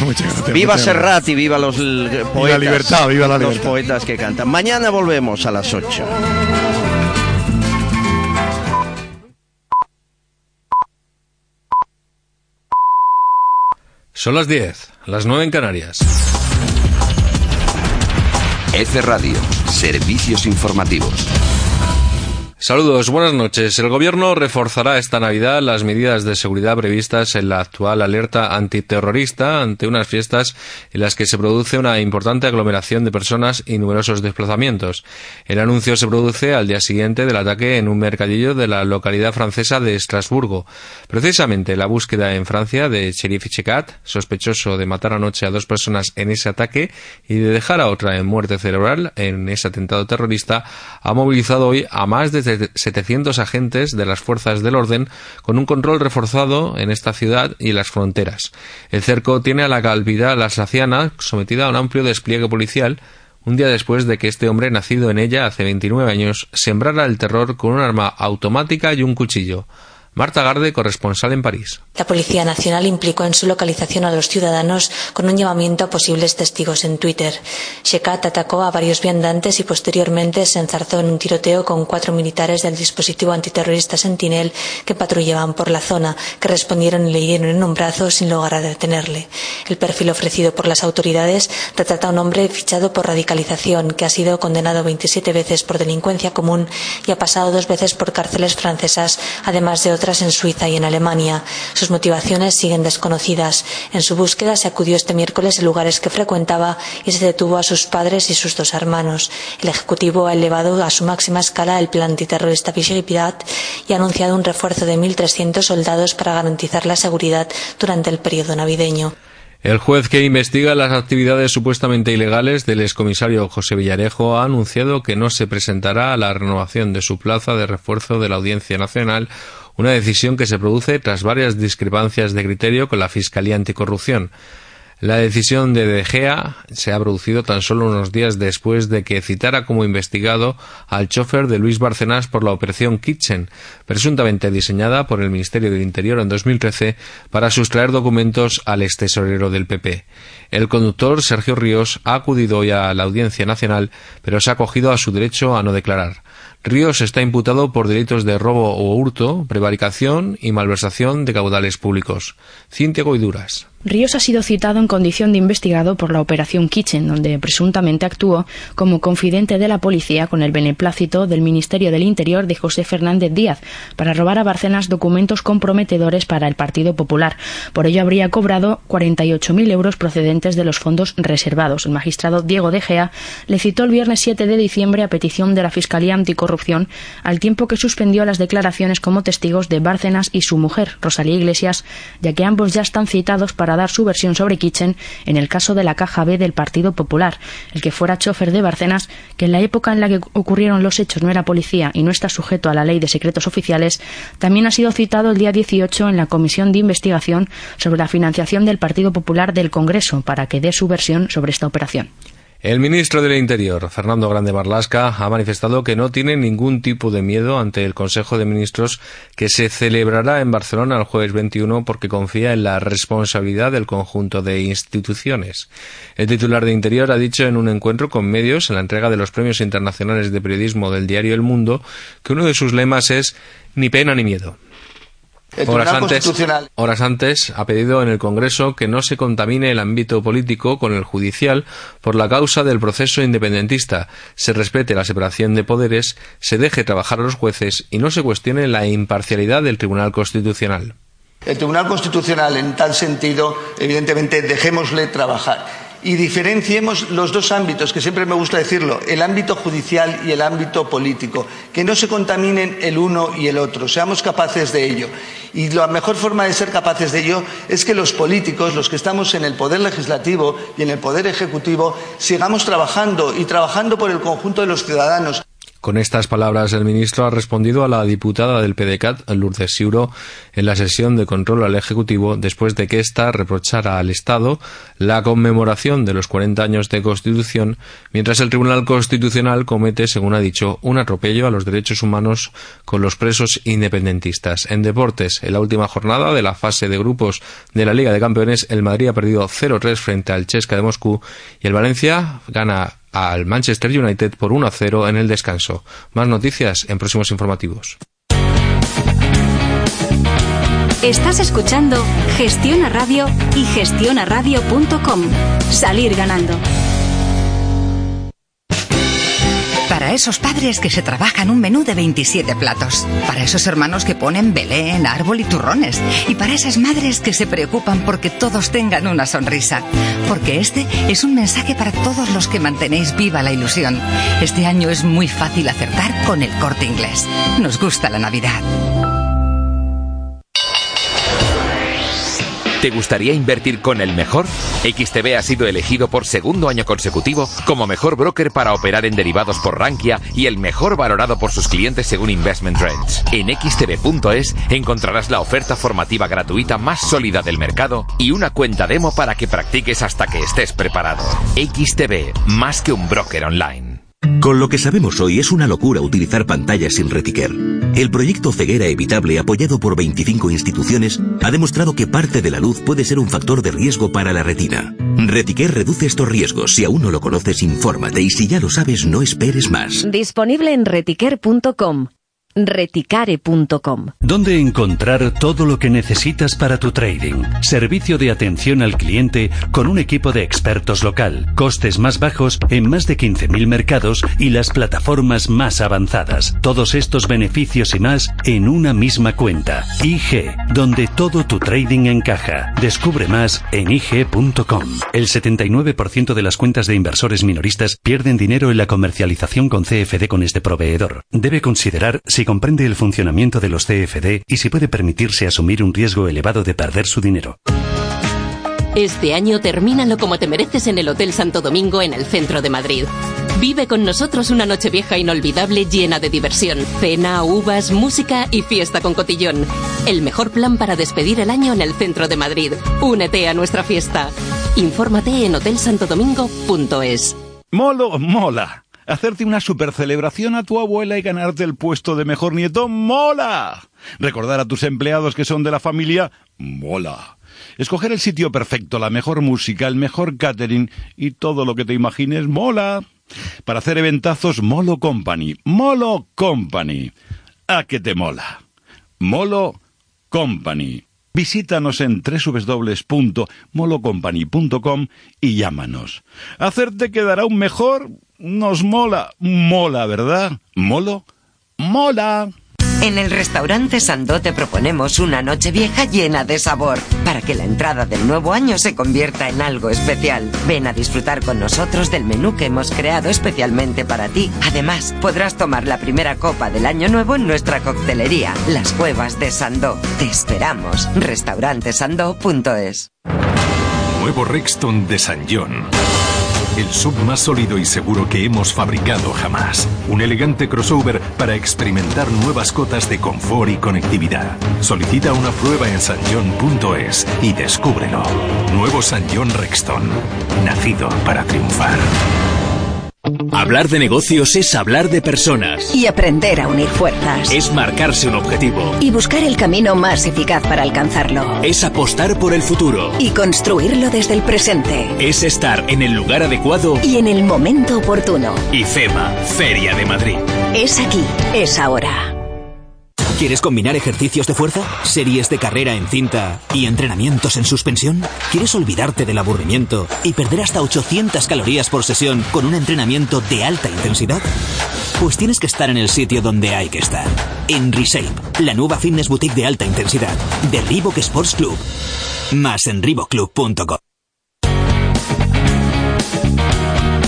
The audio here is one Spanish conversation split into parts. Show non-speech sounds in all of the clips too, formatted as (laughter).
(laughs) Viva Serrat y viva los poetas. la libertad, viva la Los libertad. poetas que cantan. Mañana volvemos a las 8. Son las 10, las 9 en Canarias. F Radio, servicios informativos. Saludos, buenas noches. El Gobierno reforzará esta Navidad las medidas de seguridad previstas en la actual alerta antiterrorista ante unas fiestas en las que se produce una importante aglomeración de personas y numerosos desplazamientos. El anuncio se produce al día siguiente del ataque en un mercadillo de la localidad francesa de Estrasburgo. Precisamente la búsqueda en Francia de Sheriff Checat, sospechoso de matar anoche a dos personas en ese ataque y de dejar a otra en muerte cerebral en ese atentado terrorista, ha movilizado hoy a más de 700 agentes de las fuerzas del orden con un control reforzado en esta ciudad y las fronteras. El cerco tiene a la calvidad lasaciana sometida a un amplio despliegue policial un día después de que este hombre, nacido en ella hace 29 años, sembrara el terror con un arma automática y un cuchillo. Marta Garde, corresponsal en París. La Policía Nacional implicó en su localización a los ciudadanos con un llamamiento a posibles testigos en Twitter. Shekat atacó a varios viandantes y posteriormente se enzarzó en un tiroteo con cuatro militares del dispositivo antiterrorista Sentinel que patrullaban por la zona, que respondieron y le hirieron en un brazo sin lograr detenerle. El perfil ofrecido por las autoridades retrata a un hombre fichado por radicalización que ha sido condenado 27 veces por delincuencia común y ha pasado dos veces por cárceles francesas, además de otras en Suiza y en Alemania. Sus motivaciones siguen desconocidas. En su búsqueda se acudió este miércoles en lugares que frecuentaba y se detuvo a sus padres y sus dos hermanos. El Ejecutivo ha elevado a su máxima escala el plan antiterrorista Vichy Pirat y ha anunciado un refuerzo de 1.300 soldados para garantizar la seguridad durante el periodo navideño. El juez que investiga las actividades supuestamente ilegales del excomisario José Villarejo ha anunciado que no se presentará a la renovación de su plaza de refuerzo de la Audiencia Nacional, una decisión que se produce tras varias discrepancias de criterio con la Fiscalía Anticorrupción. La decisión de De Gea se ha producido tan solo unos días después de que citara como investigado al chofer de Luis Bárcenas por la operación Kitchen, presuntamente diseñada por el Ministerio del Interior en 2013 para sustraer documentos al extesorero del PP. El conductor, Sergio Ríos, ha acudido hoy a la Audiencia Nacional, pero se ha acogido a su derecho a no declarar. Ríos está imputado por delitos de robo o hurto, prevaricación y malversación de caudales públicos. Cintia Goiduras. Ríos ha sido citado en condición de investigado por la Operación Kitchen, donde presuntamente actuó como confidente de la policía con el beneplácito del Ministerio del Interior de José Fernández Díaz para robar a Barcenas documentos comprometedores para el Partido Popular. Por ello habría cobrado 48.000 euros procedentes de los fondos reservados. El magistrado Diego De Gea le citó el viernes 7 de diciembre a petición de la Fiscalía Anticorrupción, al tiempo que suspendió las declaraciones como testigos de Bárcenas y su mujer, Rosalía Iglesias, ya que ambos ya están citados para dar su versión sobre Kitchen en el caso de la Caja B del Partido Popular. El que fuera chofer de Bárcenas, que en la época en la que ocurrieron los hechos no era policía y no está sujeto a la ley de secretos oficiales, también ha sido citado el día 18 en la Comisión de Investigación sobre la financiación del Partido Popular del Congreso para que dé su versión sobre esta operación. El ministro del Interior, Fernando Grande Marlasca, ha manifestado que no tiene ningún tipo de miedo ante el Consejo de Ministros que se celebrará en Barcelona el jueves 21 porque confía en la responsabilidad del conjunto de instituciones. El titular de Interior ha dicho en un encuentro con medios en la entrega de los premios internacionales de periodismo del diario El Mundo que uno de sus lemas es ni pena ni miedo. El Horas Tribunal antes, Constitucional. horas antes ha pedido en el Congreso que no se contamine el ámbito político con el judicial por la causa del proceso independentista, se respete la separación de poderes, se deje trabajar a los jueces y no se cuestione la imparcialidad del Tribunal Constitucional. El Tribunal Constitucional, en tal sentido, evidentemente, dejémosle trabajar. Y diferenciemos los dos ámbitos, que siempre me gusta decirlo, el ámbito judicial y el ámbito político, que no se contaminen el uno y el otro, seamos capaces de ello. Y la mejor forma de ser capaces de ello es que los políticos, los que estamos en el poder legislativo y en el poder ejecutivo, sigamos trabajando y trabajando por el conjunto de los ciudadanos. Con estas palabras, el ministro ha respondido a la diputada del PDCAT, Lourdes Siuro, en la sesión de control al Ejecutivo, después de que ésta reprochara al Estado la conmemoración de los 40 años de Constitución, mientras el Tribunal Constitucional comete, según ha dicho, un atropello a los derechos humanos con los presos independentistas. En deportes, en la última jornada de la fase de grupos de la Liga de Campeones, el Madrid ha perdido 0-3 frente al Chesca de Moscú y el Valencia gana al Manchester United por 1 a 0 en el descanso. Más noticias en próximos informativos. Estás escuchando Gestiona Radio y gestionaradio.com. Salir ganando. Esos padres que se trabajan un menú de 27 platos. Para esos hermanos que ponen Belén, árbol y turrones. Y para esas madres que se preocupan porque todos tengan una sonrisa. Porque este es un mensaje para todos los que mantenéis viva la ilusión. Este año es muy fácil acertar con el corte inglés. Nos gusta la Navidad. ¿Te gustaría invertir con el mejor? XTB ha sido elegido por segundo año consecutivo como mejor broker para operar en derivados por Rankia y el mejor valorado por sus clientes según Investment Trends. En xtb.es encontrarás la oferta formativa gratuita más sólida del mercado y una cuenta demo para que practiques hasta que estés preparado. XTB, más que un broker online. Con lo que sabemos hoy es una locura utilizar pantallas sin retiquer. El proyecto Ceguera Evitable, apoyado por 25 instituciones, ha demostrado que parte de la luz puede ser un factor de riesgo para la retina. Retiquer reduce estos riesgos. Si aún no lo conoces, infórmate y si ya lo sabes, no esperes más. Disponible en retiquer.com reticare.com. ¿Dónde encontrar todo lo que necesitas para tu trading? Servicio de atención al cliente con un equipo de expertos local, costes más bajos en más de 15.000 mercados y las plataformas más avanzadas. Todos estos beneficios y más en una misma cuenta. IG, donde todo tu trading encaja. Descubre más en IG.com. El 79% de las cuentas de inversores minoristas pierden dinero en la comercialización con CFD con este proveedor. Debe considerar si comprende el funcionamiento de los CFD y si puede permitirse asumir un riesgo elevado de perder su dinero. Este año termínalo como te mereces en el Hotel Santo Domingo en el centro de Madrid. Vive con nosotros una noche vieja inolvidable llena de diversión, cena, uvas, música y fiesta con cotillón. El mejor plan para despedir el año en el centro de Madrid. Únete a nuestra fiesta. Infórmate en hotelsantodomingo.es. Molo, mola. Hacerte una super celebración a tu abuela y ganarte el puesto de mejor nieto mola. Recordar a tus empleados que son de la familia mola. Escoger el sitio perfecto, la mejor música, el mejor catering y todo lo que te imagines mola. Para hacer eventazos Molo Company. Molo Company. ¿A qué te mola? Molo Company. Visítanos en www.molocompany.com y llámanos. Hacerte quedará un mejor nos mola, mola, ¿verdad? ¿Molo? ¡Mola! En el restaurante Sandó te proponemos una noche vieja llena de sabor, para que la entrada del nuevo año se convierta en algo especial. Ven a disfrutar con nosotros del menú que hemos creado especialmente para ti. Además, podrás tomar la primera copa del año nuevo en nuestra coctelería, Las Cuevas de Sandó. Te esperamos. Restaurantesandó.es Nuevo Rexton de San John. El sub más sólido y seguro que hemos fabricado jamás. Un elegante crossover para experimentar nuevas cotas de confort y conectividad. Solicita una prueba en sanjon.es y descúbrelo. Nuevo San John Rexton. Nacido para triunfar. Hablar de negocios es hablar de personas. Y aprender a unir fuerzas. Es marcarse un objetivo. Y buscar el camino más eficaz para alcanzarlo. Es apostar por el futuro. Y construirlo desde el presente. Es estar en el lugar adecuado. Y en el momento oportuno. IFEMA, Feria de Madrid. Es aquí, es ahora. ¿Quieres combinar ejercicios de fuerza, series de carrera en cinta y entrenamientos en suspensión? ¿Quieres olvidarte del aburrimiento y perder hasta 800 calorías por sesión con un entrenamiento de alta intensidad? Pues tienes que estar en el sitio donde hay que estar. En Reshape, la nueva fitness boutique de alta intensidad de Reebok Sports Club. Más en reebokclub.com.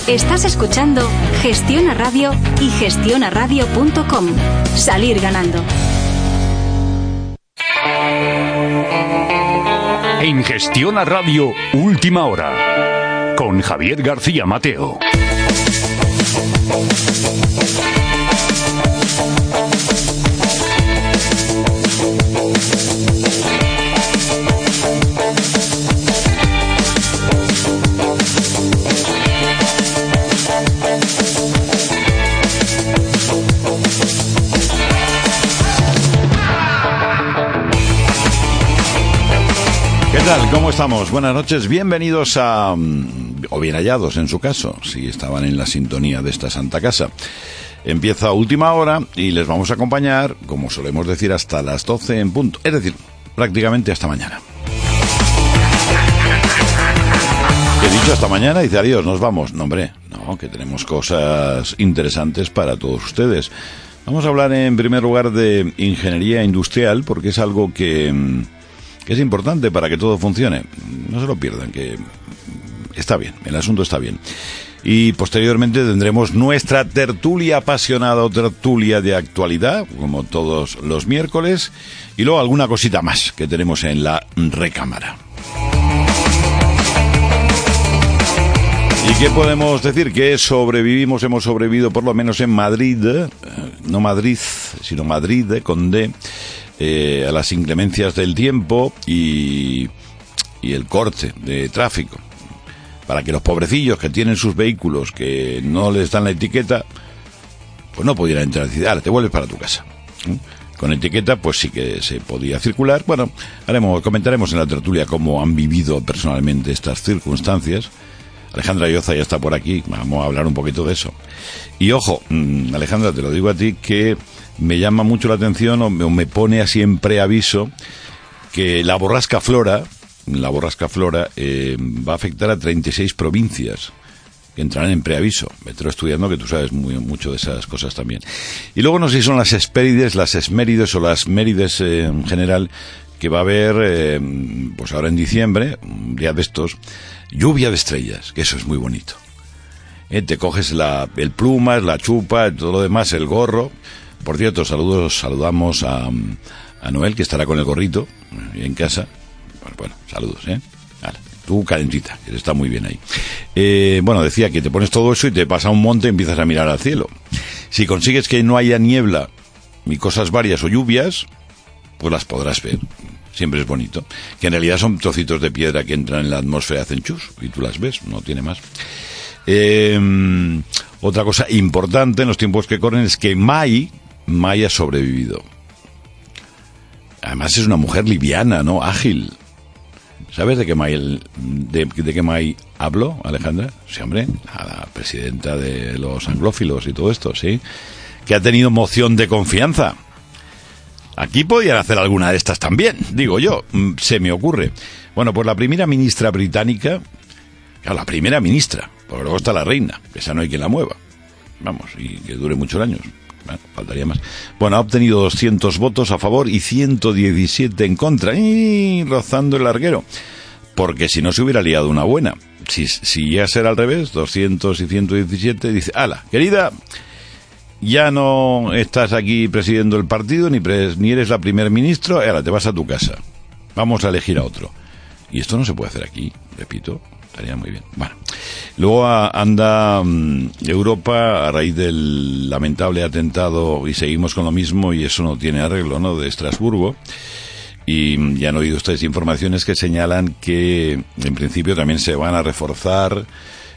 Estás escuchando Gestiona Radio y gestionaradio.com. Salir ganando. En Gestiona Radio, última hora. Con Javier García Mateo. ¿Cómo estamos? Buenas noches. Bienvenidos a... mm, o bien hallados en su caso, si estaban en la sintonía de esta santa casa. Empieza última hora y les vamos a acompañar, como solemos decir, hasta las 12 en punto. Es decir, prácticamente hasta mañana. He dicho hasta mañana, dice adiós, nos vamos. No, hombre, no, que tenemos cosas interesantes para todos ustedes. Vamos a hablar en primer lugar de ingeniería industrial, porque es algo que, mm, que es importante para que todo funcione. No se lo pierdan, que está bien, el asunto está bien. Y posteriormente tendremos nuestra tertulia apasionada o tertulia de actualidad, como todos los miércoles, y luego alguna cosita más que tenemos en la recámara. ¿Y qué podemos decir? Que sobrevivimos, hemos sobrevivido por lo menos en Madrid, eh, no Madrid, sino Madrid, eh, con D, eh, a las inclemencias del tiempo y, el corte de tráfico. Para que los pobrecillos que tienen sus vehículos que no les dan la etiqueta, pues no pudieran entrar y decir, ahora te vuelves para tu casa. ¿Mm? Con etiqueta, pues sí que se podía circular. Bueno, haremos, comentaremos en la tertulia cómo han vivido personalmente estas circunstancias. Alejandra Yoza ya está por aquí, vamos a hablar un poquito de eso. Y ojo, mm, Alejandra, te lo digo a ti, que me llama mucho la atención o me, pone así en preaviso que la borrasca Flora, la borrasca Flora, eh, va a afectar a 36 provincias que entrarán en preaviso. Me estudiando que tú sabes muy, mucho de esas cosas también. Y luego no sé si son las Espérides, las Esmérides o las Mérides eh, en general, que va a haber, eh, pues ahora en diciembre, un día de estos, lluvia de estrellas, que eso es muy bonito. Te coges la, el plumas, la chupa, todo lo demás, el gorro. Por cierto, saludos, saludamos a, a Noel, que estará con el gorrito eh, en casa. Bueno, saludos, ¿eh? Vale, tú calentita, que está muy bien ahí. Eh, bueno, decía que te pones todo eso y te pasa un monte y empiezas a mirar al cielo. Si consigues que no haya niebla, ni cosas varias o lluvias, pues las podrás ver. Siempre es bonito. Que en realidad son trocitos de piedra que entran en la atmósfera, hacen chus, y tú las ves, no tiene más. Eh, otra cosa importante en los tiempos que corren es que Mai, Mai ha sobrevivido. Además es una mujer liviana, ¿no? Ágil. ¿Sabes de qué May, de, de qué May habló, Alejandra? Sí, hombre, a la presidenta de los anglófilos y todo esto, ¿sí? Que ha tenido moción de confianza. Aquí podían hacer alguna de estas también, digo yo, mm, se me ocurre. Bueno, pues la primera ministra británica, claro, la primera ministra, porque luego está la reina, esa no hay quien la mueva. Vamos, y que dure muchos años. Bueno, faltaría más. Bueno, ha obtenido 200 votos a favor y 117 en contra, y rozando el larguero. Porque si no se hubiera liado una buena. Si, si ya será al revés, 200 y 117, dice, ala, querida, ya no estás aquí presidiendo el partido, ni, pres- ni eres la primer ministro, ahora te vas a tu casa. Vamos a elegir a otro. Y esto no se puede hacer aquí, repito, estaría muy bien. Bueno, luego a- anda mm, Europa a raíz del lamentable atentado y seguimos con lo mismo y eso no tiene arreglo, ¿no? De Estrasburgo. Y mm, ya han oído ustedes informaciones que señalan que en principio también se van a reforzar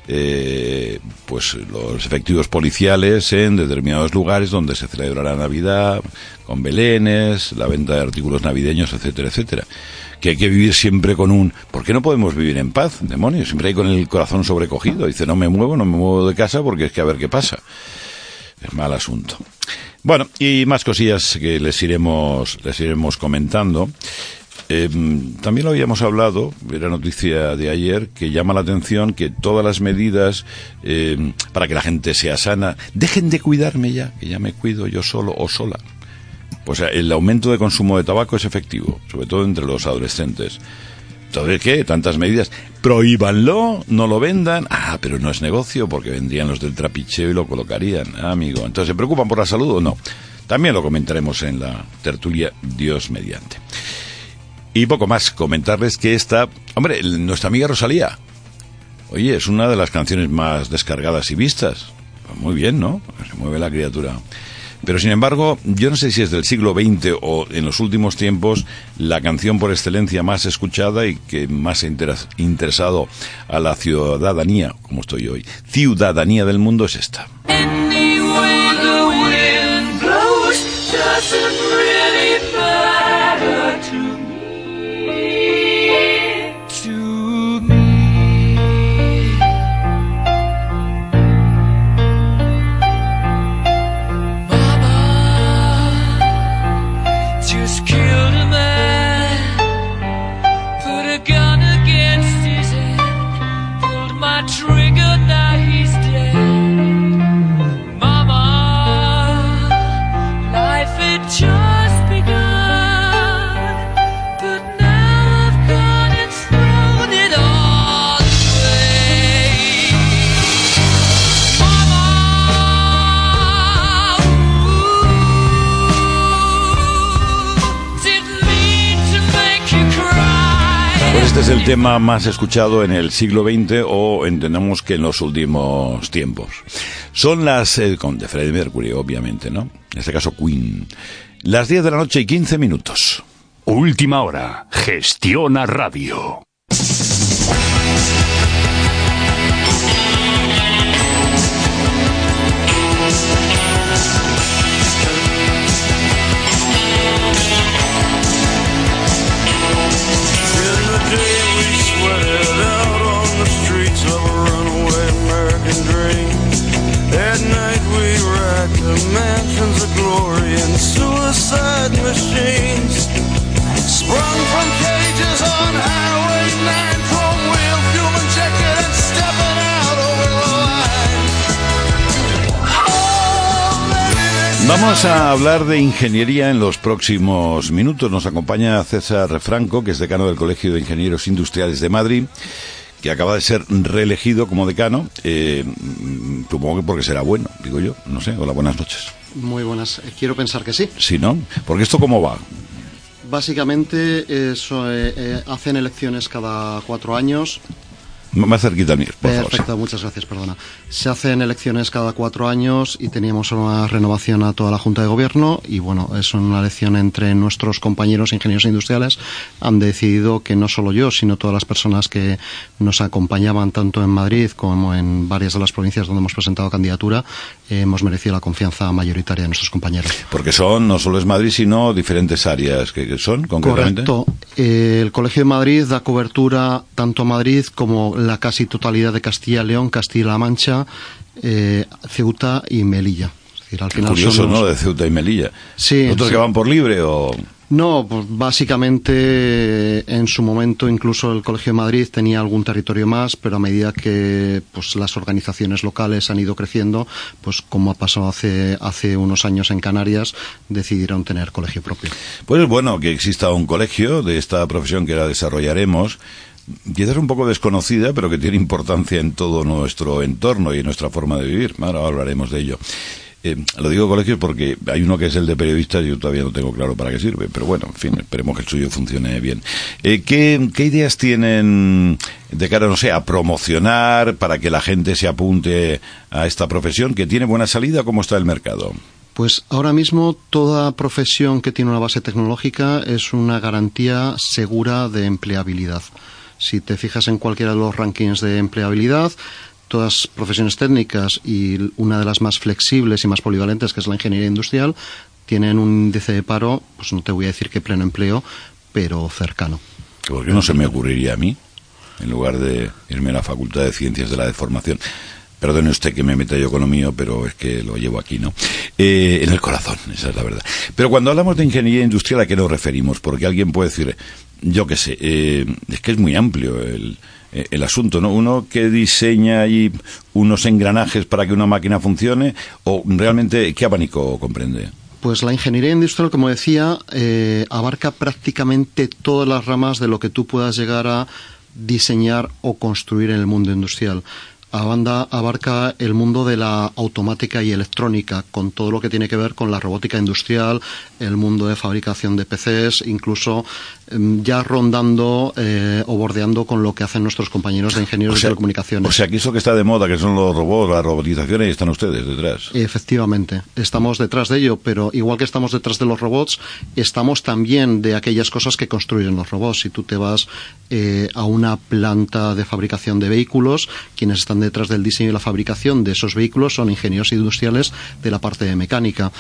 eh, pues los efectivos policiales en determinados lugares donde se celebrará Navidad, con belenes, la venta de artículos navideños, etcétera, etcétera. Que hay que vivir siempre con un... ¿Por qué no podemos vivir en paz, demonios? Siempre hay con el corazón sobrecogido. Dice, no me muevo, no me muevo de casa porque es que a ver qué pasa. Es mal asunto. Bueno, y más cosillas que les iremos, les iremos comentando. Eh, también lo habíamos hablado, era noticia de ayer, que llama la atención que todas las medidas eh, para que la gente sea sana, dejen de cuidarme ya, que ya me cuido yo solo o sola. Pues el aumento de consumo de tabaco es efectivo, sobre todo entre los adolescentes. Entonces, ¿qué? Tantas medidas. Prohíbanlo, no lo vendan. Ah, pero no es negocio porque vendrían los del trapicheo y lo colocarían, ah, amigo. Entonces, ¿se preocupan por la salud o no? También lo comentaremos en la tertulia Dios mediante. Y poco más, comentarles que esta, hombre, nuestra amiga Rosalía, oye, es una de las canciones más descargadas y vistas. Pues muy bien, ¿no? Se mueve la criatura. Pero sin embargo, yo no sé si es del siglo XX o en los últimos tiempos la canción por excelencia más escuchada y que más ha interesado a la ciudadanía, como estoy hoy, ciudadanía del mundo es esta. Tema más escuchado en el siglo XX o entendemos que en los últimos tiempos. Son las, eh, con de Freddie Mercury, obviamente, ¿no? En este caso Queen. Las 10 de la noche y 15 minutos. Última hora. Gestiona Radio. Vamos a hablar de ingeniería en los próximos minutos. Nos acompaña César Franco, que es decano del Colegio de Ingenieros Industriales de Madrid, que acaba de ser reelegido como decano. Eh, supongo que porque será bueno, digo yo. No sé. Hola, buenas noches. Muy buenas. Eh, quiero pensar que sí. Sí, ¿no? Porque esto cómo va. Básicamente eso, eh, hacen elecciones cada cuatro años más cerquita mí, por Perfecto, muchas gracias, perdona. Se hacen elecciones cada cuatro años y teníamos una renovación a toda la Junta de Gobierno y bueno, es una elección entre nuestros compañeros ingenieros industriales. Han decidido que no solo yo, sino todas las personas que nos acompañaban tanto en Madrid como en varias de las provincias donde hemos presentado candidatura, eh, hemos merecido la confianza mayoritaria de nuestros compañeros. Porque son, no solo es Madrid, sino diferentes áreas que, son, concretamente. Correcto. Eh, el Colegio de Madrid da cobertura tanto a Madrid como la casi totalidad de Castilla y León, Castilla-La Mancha, eh, Ceuta y Melilla. Es al final Curioso, ¿no? De Ceuta y Melilla. Sí. ¿Otros que van por libre o...? No, pues básicamente en su momento incluso el Colegio de Madrid tenía algún territorio más, pero a medida que pues las organizaciones locales han ido creciendo, pues como ha pasado hace hace unos años en Canarias, decidieron tener colegio propio. Pues es bueno que exista un colegio de esta profesión que la desarrollaremos quizás un poco desconocida, pero que tiene importancia en todo nuestro entorno y en nuestra forma de vivir. Ahora hablaremos de ello. Eh, lo digo colegios porque hay uno que es el de periodistas y yo todavía no tengo claro para qué sirve, pero bueno, en fin, esperemos que el suyo funcione bien. Eh, ¿qué, ¿Qué ideas tienen de cara, no sé, a promocionar para que la gente se apunte a esta profesión que tiene buena salida? ¿Cómo está el mercado? Pues ahora mismo toda profesión que tiene una base tecnológica es una garantía segura de empleabilidad. Si te fijas en cualquiera de los rankings de empleabilidad, todas profesiones técnicas y una de las más flexibles y más polivalentes, que es la ingeniería industrial, tienen un índice de paro, pues no te voy a decir que pleno empleo, pero cercano. ¿Por qué no se me ocurriría a mí, en lugar de irme a la Facultad de Ciencias de la Deformación? Perdone usted que me meta yo con lo mío, pero es que lo llevo aquí, ¿no? Eh, en el corazón, esa es la verdad. Pero cuando hablamos de ingeniería industrial, ¿a qué nos referimos? Porque alguien puede decir, yo qué sé, eh, es que es muy amplio el, eh, el asunto, ¿no? Uno que diseña ahí unos engranajes para que una máquina funcione o realmente qué abanico comprende. Pues la ingeniería industrial, como decía, eh, abarca prácticamente todas las ramas de lo que tú puedas llegar a diseñar o construir en el mundo industrial. Banda abarca el mundo de la automática y electrónica, con todo lo que tiene que ver con la robótica industrial, el mundo de fabricación de PCs, incluso ya rondando eh, o bordeando con lo que hacen nuestros compañeros de ingenieros de telecomunicaciones. O sea, que eso que está de moda, que son los robots, la robotización, ahí están ustedes detrás. Efectivamente, estamos detrás de ello, pero igual que estamos detrás de los robots, estamos también de aquellas cosas que construyen los robots. Si tú te vas eh, a una planta de fabricación de vehículos, quienes están detrás del diseño y la fabricación de esos vehículos son ingenieros industriales de la parte de mecánica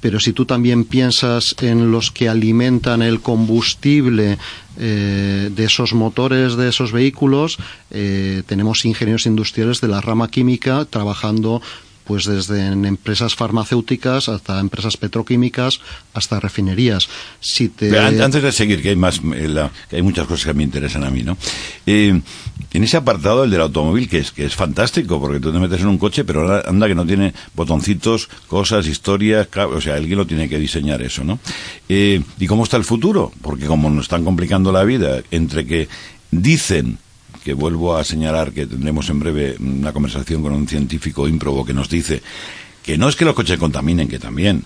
pero si tú también piensas en los que alimentan el combustible eh, de esos motores de esos vehículos, eh, tenemos ingenieros industriales de la rama química trabajando pues desde en empresas farmacéuticas hasta empresas petroquímicas hasta refinerías. Si te... Antes de seguir, que hay más, eh, hay muchas cosas que me interesan a mí, ¿no? Eh, en ese apartado, el del automóvil, que es, que es fantástico, porque tú te metes en un coche, pero anda que no tiene botoncitos, cosas, historias, o sea, alguien lo tiene que diseñar eso, ¿no? Eh, ¿Y cómo está el futuro? Porque como nos están complicando la vida, entre que dicen que vuelvo a señalar que tendremos en breve una conversación con un científico ímprobo que nos dice que no es que los coches contaminen, que también,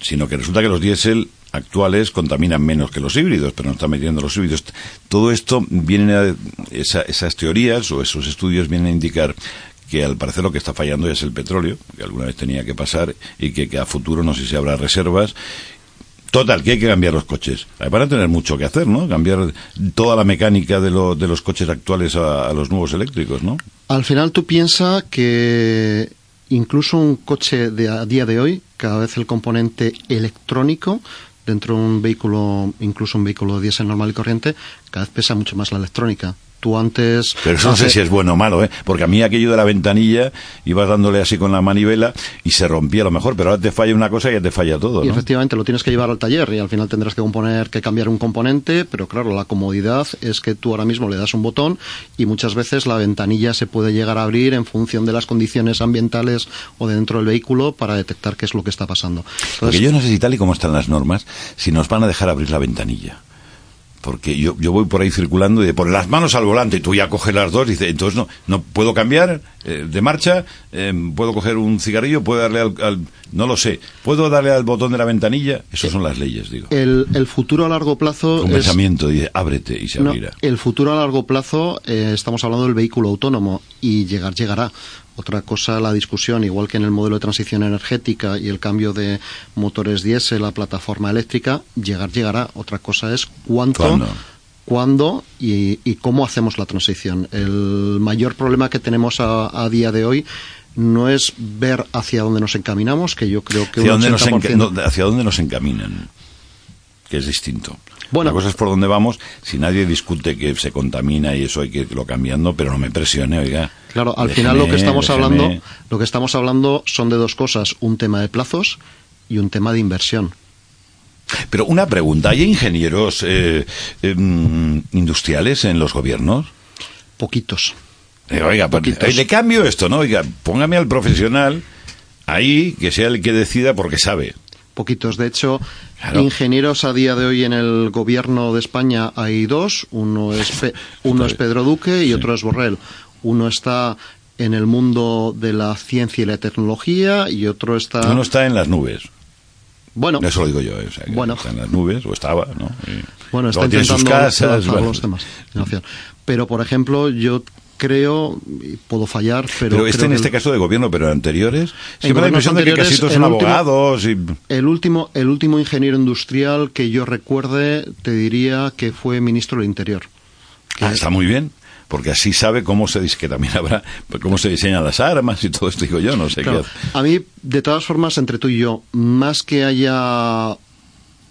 sino que resulta que los diésel actuales contaminan menos que los híbridos, pero no están metiendo los híbridos. Todo esto viene a, esas teorías o esos estudios vienen a indicar que al parecer lo que está fallando es el petróleo, que alguna vez tenía que pasar y que a futuro no sé si habrá reservas Total, que hay que cambiar los coches. Van a tener mucho que hacer, ¿no? Cambiar toda la mecánica de, de los coches actuales a, los nuevos eléctricos, ¿no? Al final tú piensas que incluso un coche de a día de hoy, cada vez el componente electrónico dentro de un vehículo, incluso un vehículo de diésel normal y corriente, cada vez pesa mucho más la electrónica antes... Pero eso no sé si es bueno o malo, ¿eh? Porque a mí aquello de la ventanilla, ibas dándole así con la manivela y se rompía a lo mejor, pero ahora te falla una cosa y ya te falla todo, Y efectivamente lo tienes que llevar al taller y al final tendrás que componer, que cambiar un componente, pero claro, la comodidad es que tú ahora mismo le das un botón y muchas veces la ventanilla se puede llegar a abrir en función de las condiciones ambientales o dentro del vehículo para detectar qué es lo que está pasando. Porque yo no sé si tal y como están las normas, si nos van a dejar abrir la ventanilla porque yo, yo voy por ahí circulando y de poner las manos al volante y tú ya coges las dos y dices, entonces no, no puedo cambiar eh, de marcha, eh, puedo coger un cigarrillo, puedo darle al, no lo sé, puedo darle al botón de la ventanilla, esas son las leyes, digo. El, el futuro a largo plazo... Un pensamiento, dice, ábrete y se abrirá. el futuro a largo plazo, eh, estamos hablando del vehículo autónomo y llegar llegará. Otra cosa, la discusión, igual que en el modelo de transición energética y el cambio de motores diésel a plataforma eléctrica, llegar llegará. Otra cosa es cuánto, cuándo y, cómo hacemos la transición. El mayor problema que tenemos a, día de hoy no es ver hacia dónde nos encaminamos, que yo creo que hacia, dónde, nos hacia dónde nos encaminan, que es distinto. Bueno, la cosa es por dónde vamos. Si nadie discute que se contamina y eso hay que irlo cambiando, pero no me presione, oiga. Claro, al final lo que estamos hablando, lo que estamos hablando son de dos cosas, un tema de plazos y un tema de inversión. Pero una pregunta, ¿hay ingenieros eh, em, industriales en los gobiernos? Poquitos. Eh, oiga, pues, eh, le cambio esto, ¿no? Oiga, póngame al profesional ahí que sea el que decida porque sabe. Poquitos. De hecho, ingenieros a día de hoy en el gobierno de España hay dos. Uno es, (laughs) uno es Pedro Duque y otro es Borrell. Uno está en el mundo de la ciencia y la tecnología y otro está... Uno está en las nubes. Bueno. Eso lo digo yo. bueno. Está en las nubes, o estaba, ¿no? bueno, está intentando sus casas, los temas. Pero, por ejemplo, yo creo, puedo fallar, pero... Pero este en este caso de gobierno, pero anteriores, siempre la impresión de que casi todos son abogados y... El último, el último ingeniero industrial que yo recuerde, te diría que fue ministro del Interior. Ah, está muy bien porque así sabe cómo se que también habrá cómo se diseñan las armas y todo esto digo yo no sé qué a mí de todas formas entre tú y yo más que haya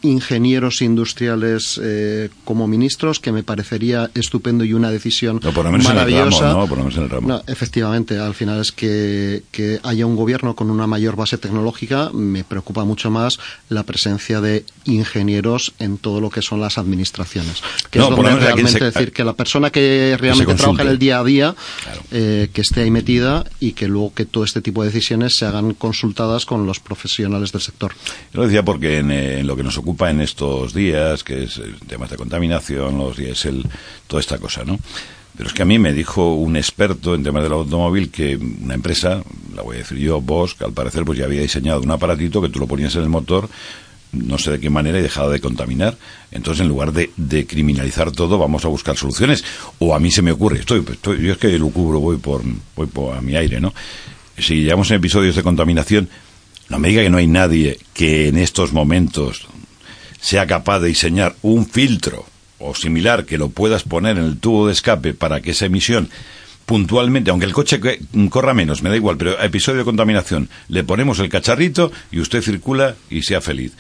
ingenieros industriales eh, como ministros, que me parecería estupendo y una decisión no, por lo menos maravillosa. En el ramo, ¿no? Por lo menos en el ramo. No, efectivamente, al final es que, que, haya un gobierno con una mayor base tecnológica. Me preocupa mucho más la presencia de ingenieros en todo lo que son las administraciones. Que no, es donde realmente se, decir que la persona que realmente que trabaja en el día a día, claro. eh, que esté ahí metida y que luego que todo este tipo de decisiones se hagan consultadas con los profesionales del sector. Yo lo decía porque en, eh, en lo que nos ocupa en estos días, que es temas de contaminación, los diésel, toda esta cosa, ¿no? Pero es que a mí me dijo un experto en temas del automóvil que una empresa, la voy a decir yo, Bosch, al parecer pues ya había diseñado un aparatito que tú lo ponías en el motor, no sé de qué manera y dejaba de contaminar. Entonces, en lugar de, de criminalizar todo, vamos a buscar soluciones. O a mí se me ocurre, estoy, estoy yo es que lo cubro, voy por, voy por a mi aire, ¿no? Si llevamos en episodios de contaminación, no me diga que no hay nadie que en estos momentos sea capaz de diseñar un filtro o similar que lo puedas poner en el tubo de escape para que esa emisión puntualmente, aunque el coche corra menos, me da igual, pero episodio de contaminación le ponemos el cacharrito y usted circula y sea feliz.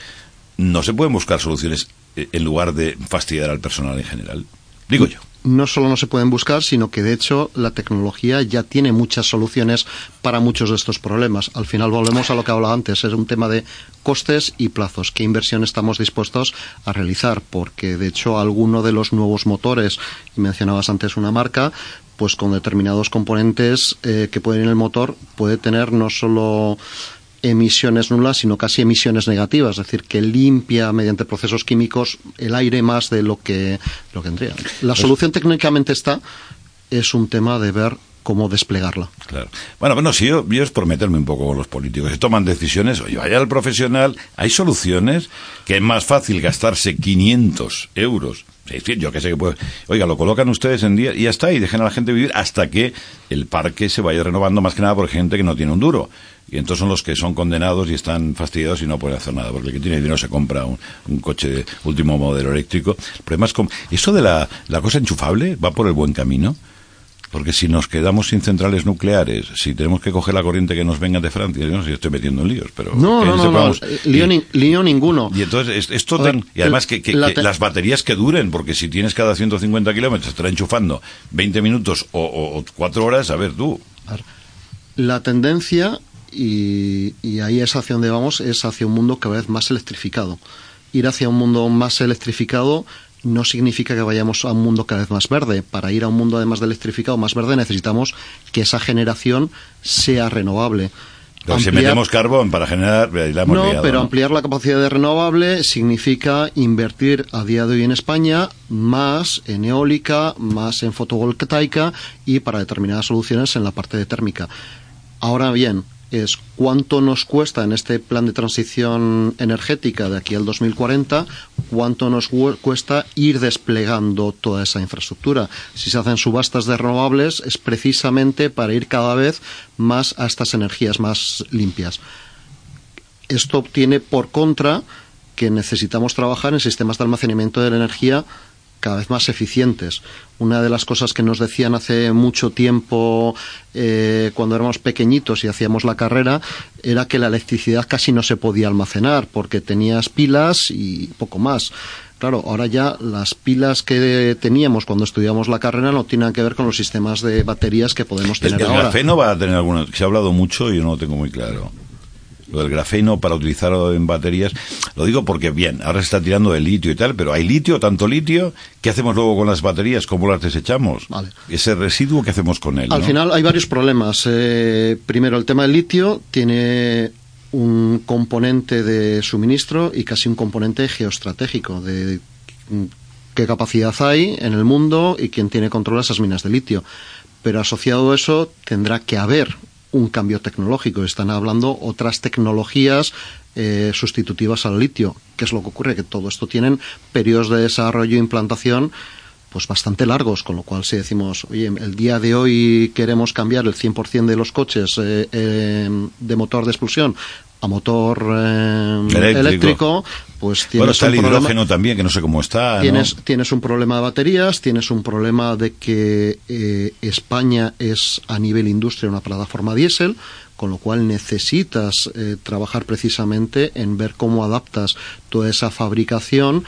No se pueden buscar soluciones en lugar de fastidiar al personal en general. Digo yo no solo no se pueden buscar, sino que de hecho la tecnología ya tiene muchas soluciones para muchos de estos problemas. Al final volvemos a lo que hablaba antes, es un tema de costes y plazos. ¿Qué inversión estamos dispuestos a realizar? Porque de hecho alguno de los nuevos motores, y mencionabas antes una marca, pues con determinados componentes eh, que pueden ir en el motor puede tener no solo emisiones nulas, sino casi emisiones negativas, es decir, que limpia mediante procesos químicos el aire más de lo que, lo que tendría. La solución técnicamente está, es un tema de ver cómo desplegarla. Claro. Bueno, bueno, si yo, yo es por meterme un poco con los políticos. Si toman decisiones, oye, vaya al profesional, hay soluciones que es más fácil gastarse 500 euros 600, yo que sé que puede. Oiga, lo colocan ustedes en día y ya está, y dejen a la gente vivir hasta que el parque se vaya renovando, más que nada por gente que no tiene un duro. Y entonces son los que son condenados y están fastidiados y no pueden hacer nada, porque el que tiene dinero se compra un, un coche de último modelo eléctrico. El problema es como, ¿eso de la, la cosa enchufable va por el buen camino? Porque si nos quedamos sin centrales nucleares, si tenemos que coger la corriente que nos venga de Francia, yo no sé si estoy metiendo en líos, pero... No, no, no, no, lío, ni, lío, ninguno. Y entonces, esto ver, y además que, que, que las baterías que duren, porque si tienes cada 150 kilómetros, estará enchufando 20 minutos o, o, o 4 horas, a ver tú. La tendencia, y, y ahí es hacia donde vamos, es hacia un mundo cada vez más electrificado. Ir hacia un mundo más electrificado no significa que vayamos a un mundo cada vez más verde. Para ir a un mundo además de electrificado más verde necesitamos que esa generación sea renovable. Ampliar... si metemos carbón para generar, la hemos no, liado, pero ¿no? ampliar la capacidad de renovable significa invertir a día de hoy en España más en eólica, más en fotovoltaica y para determinadas soluciones en la parte de térmica. Ahora bien, es cuánto nos cuesta en este plan de transición energética de aquí al 2040, cuánto nos cuesta ir desplegando toda esa infraestructura. Si se hacen subastas de renovables es precisamente para ir cada vez más a estas energías más limpias. Esto tiene por contra que necesitamos trabajar en sistemas de almacenamiento de la energía cada vez más eficientes. Una de las cosas que nos decían hace mucho tiempo, eh, cuando éramos pequeñitos y hacíamos la carrera, era que la electricidad casi no se podía almacenar porque tenías pilas y poco más. Claro, ahora ya las pilas que teníamos cuando estudiamos la carrera no tienen que ver con los sistemas de baterías que podemos tener el, el ahora. grafeno va a tener alguna, se ha hablado mucho y yo no lo tengo muy claro lo del grafeno para utilizarlo en baterías. Lo digo porque, bien, ahora se está tirando de litio y tal, pero hay litio, tanto litio, ¿qué hacemos luego con las baterías? ¿Cómo las desechamos? Vale. Ese residuo, ¿qué hacemos con él? Al ¿no? final hay varios problemas. Eh, primero, el tema del litio tiene un componente de suministro y casi un componente geoestratégico de qué capacidad hay en el mundo y quién tiene control de esas minas de litio. Pero asociado a eso tendrá que haber un cambio tecnológico. Están hablando otras tecnologías eh, sustitutivas al litio. ¿Qué es lo que ocurre? Que todo esto tienen periodos de desarrollo e implantación pues bastante largos, con lo cual si decimos, oye, el día de hoy queremos cambiar el 100% de los coches eh, eh, de motor de expulsión a motor eh, Eléctrico. eléctrico. pues tienes Bueno, está un el problema- hidrógeno también, que no sé cómo está. ¿no? Tienes, tienes un problema de baterías, tienes un problema de que eh, España es a nivel industria una plataforma diésel, con lo cual necesitas eh, trabajar precisamente en ver cómo adaptas toda esa fabricación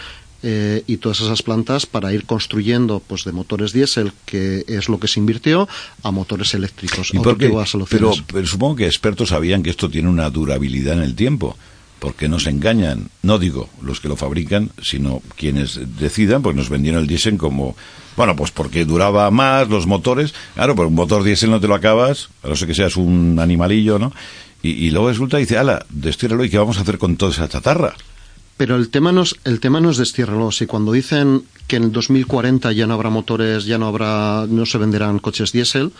eh, y todas esas plantas para ir construyendo pues de motores diésel, que es lo que se invirtió, a motores eléctricos. ¿Y por qué? Pero, pero supongo que expertos sabían que esto tiene una durabilidad en el tiempo, porque nos engañan, no digo los que lo fabrican, sino quienes decidan, pues nos vendieron el diésel como, bueno, pues porque duraba más los motores, claro, pero un motor diésel no te lo acabas, a no ser que seas un animalillo, ¿no? Y, y luego resulta y dice, ala, destiéralo y qué vamos a hacer con toda esa chatarra. Pero el tema no es, el tema no es destiérralo. Si cuando dicen que en el 2040 ya no habrá motores, ya no habrá, no se venderán coches diésel,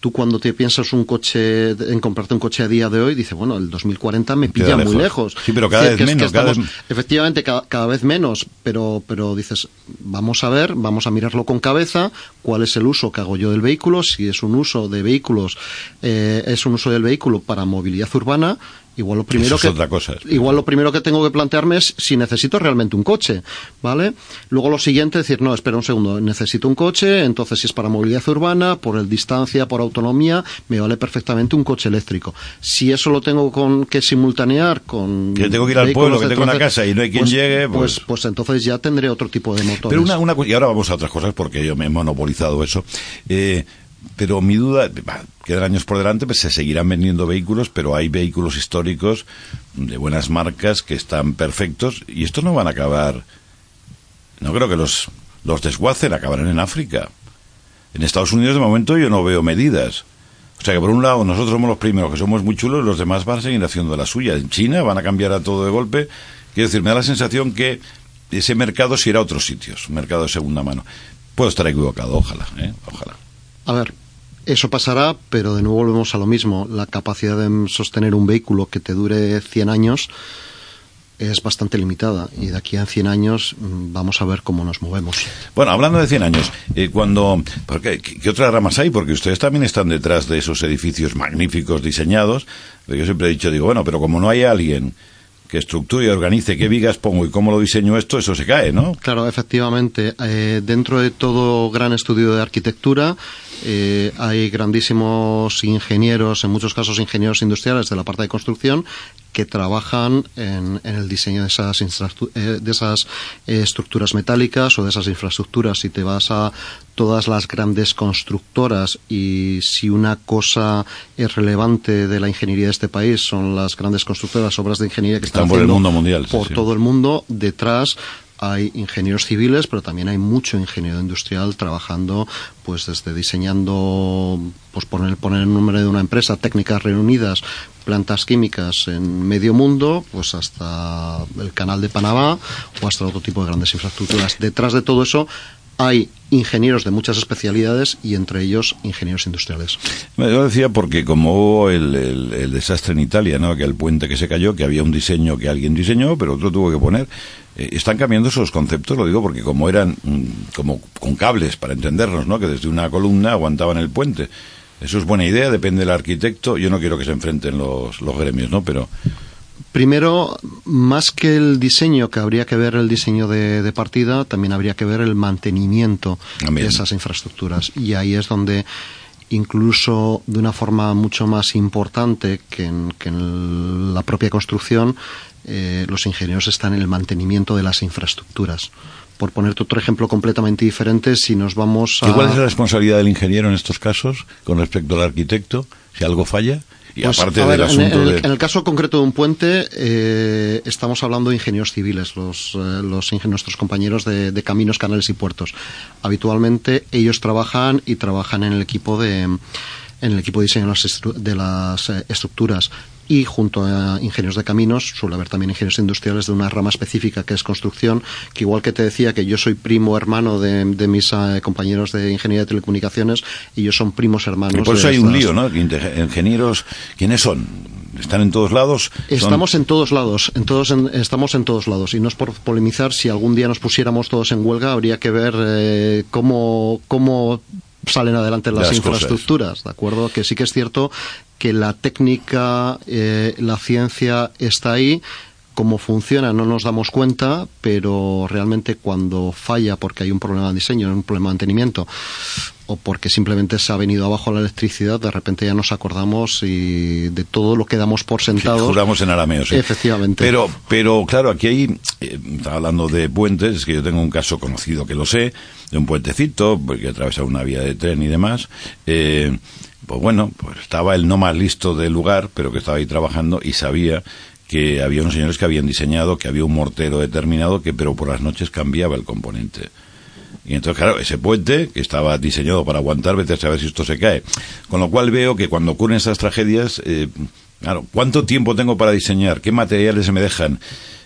tú cuando te piensas un coche, en comprarte un coche a día de hoy, dices, bueno, el 2040 me pilla muy lejos. Sí, pero cada Es vez es menos, que cada estamos- vez- Efectivamente, cada, cada vez menos, pero, pero dices, vamos a ver, vamos a mirarlo con cabeza, cuál es el uso que hago yo del vehículo, si es un uso de vehículos, eh, es un uso del vehículo para movilidad urbana, igual lo primero Eso es que otra cosa. igual lo primero que tengo que plantearme es si necesito realmente un coche, ¿vale? Luego lo siguiente decir, no, espera un segundo, necesito un coche, entonces si es para movilidad urbana, por el distancia, por autonomía, me vale perfectamente un coche eléctrico. Si eso lo tengo con que simultanear con Que tengo que ir al pueblo, que tengo una casa y no hay quien pues- llegue, pues- pues pues entonces ya tendré otro tipo de motores. Pero una, una y ahora vamos a otras cosas porque yo me he monopolizado eso. Eh, pero mi duda, quedan años por delante, pues se seguirán vendiendo vehículos, pero hay vehículos históricos de buenas marcas que están perfectos y estos no van a acabar. No creo que los, los desguacen, acabarán en África. En Estados Unidos de momento yo no veo medidas. O sea que por un lado nosotros somos los primeros que somos muy chulos, los demás van a seguir haciendo la suya. En China van a cambiar a todo de golpe. Quiero decir, me da la sensación que ese mercado se irá a otros sitios, un mercado de segunda mano. Puedo estar equivocado, ojalá, ¿eh? ojalá. A ver, eso pasará, pero de nuevo volvemos a lo mismo. La capacidad de sostener un vehículo que te dure 100 años es bastante limitada y de aquí a 100 años mm, vamos a ver cómo nos movemos. Bueno, hablando de 100 años, eh, cuando, porque, ¿qué, otras ramas hay? Porque ustedes también están detrás de esos edificios magníficos diseñados. Pero yo siempre he dicho, digo, bueno, pero como no hay alguien que estructure y organice qué vigas pongo y cómo lo diseño esto, eso se cae, ¿no? Claro, efectivamente. eh, dentro de todo gran estudio de arquitectura eh, hay grandísimos ingenieros, en muchos casos ingenieros industriales de la parte de construcción, que trabajan en, en el diseño de esas, eh, de esas eh, estructuras metálicas o de esas infraestructuras. Si te vas a todas las grandes constructoras y si una cosa es relevante de la ingeniería de este país son las grandes constructoras, obras de ingeniería que Están están, por el mundo mundial, por sí. todo el mundo, detrás hay ingenieros civiles, pero también hay mucho ingeniero industrial trabajando, pues desde diseñando, pues poner, poner el nombre de una empresa, técnicas reunidas, plantas químicas en medio mundo, pues hasta el canal de Panamá o hasta otro tipo de grandes infraestructuras. Detrás de todo eso hay ingenieros de muchas especialidades y entre ellos ingenieros industriales. Yo decía porque como hubo el, desastre en Italia, ¿no? Que el puente que se cayó, que había un diseño que alguien diseñó, pero otro tuvo que poner. Eh, están cambiando esos conceptos, lo digo porque como eran mm, como con cables para entendernos, ¿no? Que desde una columna aguantaban el puente. Eso es buena idea, depende del arquitecto. Yo no quiero que se enfrenten los, los gremios, ¿no? Pero Primero, más que el diseño, que habría que ver el diseño de, de partida, también habría que ver el mantenimiento También. de esas infraestructuras. Y ahí es donde incluso de una forma mucho más importante que en, que en la propia construcción, eh, los ingenieros están en el mantenimiento de las infraestructuras. Por ponerte otro ejemplo completamente diferente, si nos vamos a... ¿cuál es la responsabilidad del ingeniero en estos casos con respecto al arquitecto si algo falla? Y Pues, aparte a del ver, en, asunto en el, de... en el caso concreto de un puente, eh, estamos hablando de ingenieros civiles, los, eh, los nuestros compañeros de, de caminos, canales y puertos. Habitualmente ellos trabajan y trabajan en el equipo de en el equipo de diseño de las, estru- de las, eh, estructuras y junto a ingenieros de caminos suele haber también ingenieros industriales de una rama específica que es construcción, que igual que te decía que yo soy primo hermano de, de mis eh, compañeros de ingeniería de telecomunicaciones, ellos son primos hermanos. Y por eso hay un lío, ¿no? Ingenieros, ¿quiénes son? ¿Están en todos lados? Son- Estamos en todos lados, en todos en- estamos en todos lados y no es por polemizar, si algún día nos pusiéramos todos en huelga habría que ver eh, cómo, cómo salen adelante las, Las cosas. infraestructuras, ¿de acuerdo? Que sí que es cierto que la técnica, eh, la ciencia está ahí, cómo funciona no nos damos cuenta, pero realmente cuando falla porque hay un problema de diseño, un problema de mantenimiento, o porque simplemente se ha venido abajo la electricidad, de repente ya nos acordamos y de todo lo que damos por sentado. Juramos en arameo, sí. Efectivamente. Pero, pero claro, aquí hay, eh, hablando de puentes, es que yo tengo un caso conocido que lo sé, de un puentecito, porque atraviesa una vía de tren y demás. Eh, pues bueno, pues estaba el no más listo del lugar, pero que estaba ahí trabajando y sabía que había unos señores que habían diseñado que había un mortero determinado que pero por las noches cambiaba el componente. Y entonces, claro, ese puente que estaba diseñado para aguantar, vete a saber si esto se cae. Con lo cual veo que cuando ocurren esas tragedias, eh, claro, ¿cuánto tiempo tengo para diseñar? ¿Qué materiales se me dejan?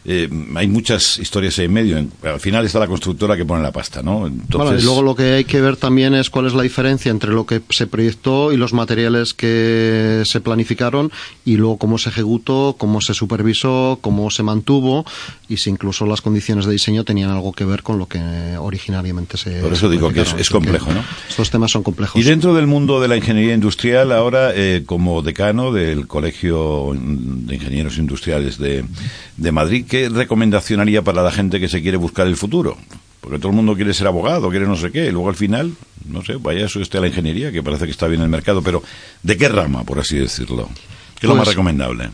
Eh, hay muchas historias ahí en medio. Al final está la constructora que pone la pasta, ¿no? Entonces... y luego lo que hay que ver también es cuál es la diferencia entre lo que se proyectó y los materiales que se planificaron y luego cómo se ejecutó, cómo se supervisó, cómo se mantuvo y si incluso las condiciones de diseño tenían algo que ver con lo que originariamente se. Por eso digo que es, complejo, ¿no? Estos temas son complejos. Y dentro del mundo de la ingeniería industrial, ahora eh, como decano del Colegio de Ingenieros Industriales de, de Madrid, ¿qué recomendación haría para la gente que se quiere buscar el futuro? Porque todo el mundo quiere ser abogado, quiere no sé qué, y luego al final, no sé, vaya eso esté la ingeniería, que parece que está bien en el mercado, pero ¿de qué rama, por así decirlo? ¿Qué es lo más Pues, recomendable?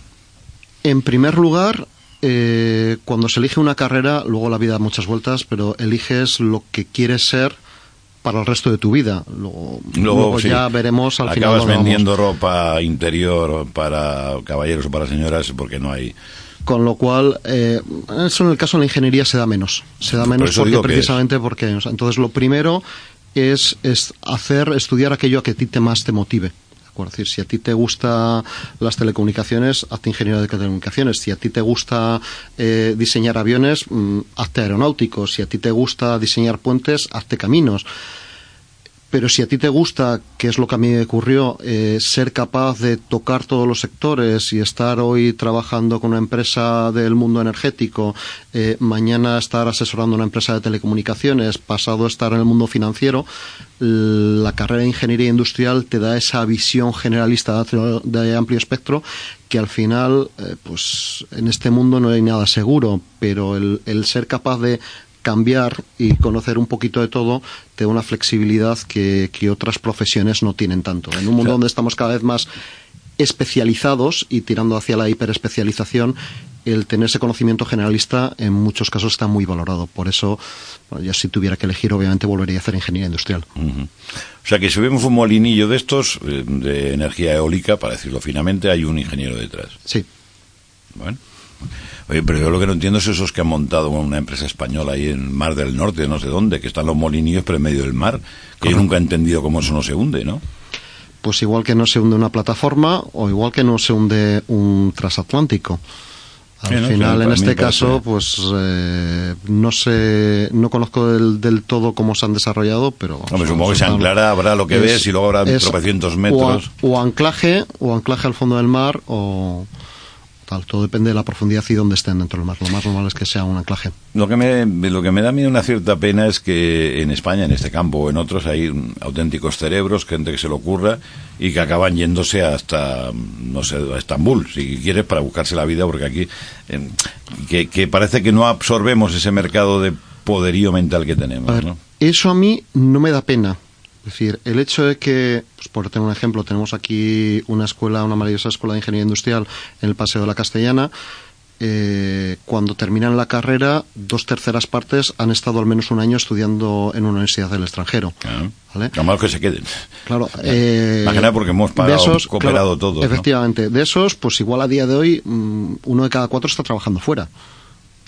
En primer lugar, eh, cuando se elige una carrera, luego la vida da muchas vueltas, pero eliges lo que quieres ser para el resto de tu vida. Luego, luego sí, ya veremos al final. Acabas vendiendo ropa interior para caballeros o para señoras porque no hay. Con lo cual, eh, eso en el caso de la ingeniería se da menos. Se da menos porque precisamente porque. o sea, entonces, lo primero es, es hacer, estudiar aquello que a ti te más te motive. decir, si a ti te gusta las telecomunicaciones, hazte ingeniero de telecomunicaciones. Si a ti te gusta eh, diseñar aviones, mm, hazte aeronáutico. Si a ti te gusta diseñar puentes, hazte caminos. Pero si a ti te gusta, que es lo que a mí me ocurrió, eh, ser capaz de tocar todos los sectores y estar hoy trabajando con una empresa del mundo energético, eh, mañana estar asesorando una empresa de telecomunicaciones, pasado estar en el mundo financiero, la carrera de ingeniería industrial te da esa visión generalista de, amplio espectro que al final, eh, pues en este mundo no hay nada seguro, pero el ser capaz de cambiar y conocer un poquito de todo te da una flexibilidad que, que otras profesiones no tienen tanto. En un mundo donde estamos cada vez más especializados y tirando hacia la hiperespecialización, el tener ese conocimiento generalista en muchos casos está muy valorado. Por eso, bueno, yo si tuviera que elegir, obviamente volvería a hacer ingeniería industrial. O sea que si vemos un molinillo de estos, eh, de energía eólica, para decirlo finamente, hay un ingeniero detrás. Sí. Bueno. Oye, pero yo lo que no entiendo es esos que han montado una empresa española ahí en Mar del Norte, no sé dónde, que están los molinillos pero en medio del mar, que yo nunca he entendido cómo eso no se hunde, ¿no? Pues igual que no se hunde una plataforma o igual que no se hunde un transatlántico. Al Sí, final, en este caso, pues eh, no sé, no conozco del, del todo cómo se han desarrollado, pero vamos, supongo que se anclará, habrá lo que es- ves y luego habrá tropecientos o a- metros. O, anclaje, o anclaje al fondo del mar, o tal. Todo depende de la profundidad y dónde estén dentro del mar. Lo más normal es que sea un anclaje. Lo que, me, lo que me da a mí una cierta pena es que en España, en este campo o en otros, hay auténticos cerebros, gente que se lo ocurra y que acaban yéndose hasta, no sé, a Estambul, si quieres, para buscarse la vida, porque aquí, eh, que, que parece que no absorbemos ese mercado de poderío mental que tenemos. A ver, ¿no? eso a mí no me da pena. Es decir, el hecho de que, pues por tener un ejemplo, tenemos aquí una escuela, una maravillosa escuela de ingeniería industrial en el Paseo de la Castellana. eh, cuando terminan la carrera, dos terceras partes han estado al menos un año estudiando en una universidad del extranjero. ¿vale? Lo malo es que se queden. Claro, eh, Más que nada porque hemos pagado, esos, cooperado claro, todos. ¿no? Efectivamente, de esos, pues igual a día de hoy mm, uno de cada cuatro está trabajando fuera.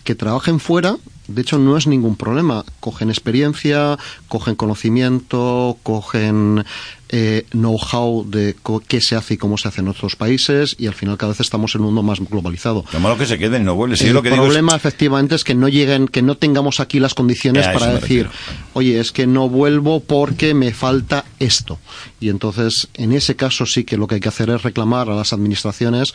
Que trabajen fuera, de hecho, no es ningún problema. Cogen experiencia, cogen conocimiento, cogen eh, know-how de co- qué se hace y cómo se hace en otros países y al final cada vez estamos en un mundo más globalizado. Lo malo es que se queden no vuelven. Si el lo que digo es- problema efectivamente es que no lleguen, que no tengamos aquí las condiciones para decir, oye, es que no vuelvo porque me falta esto. Y entonces, en ese caso sí que lo que hay que hacer es reclamar a las administraciones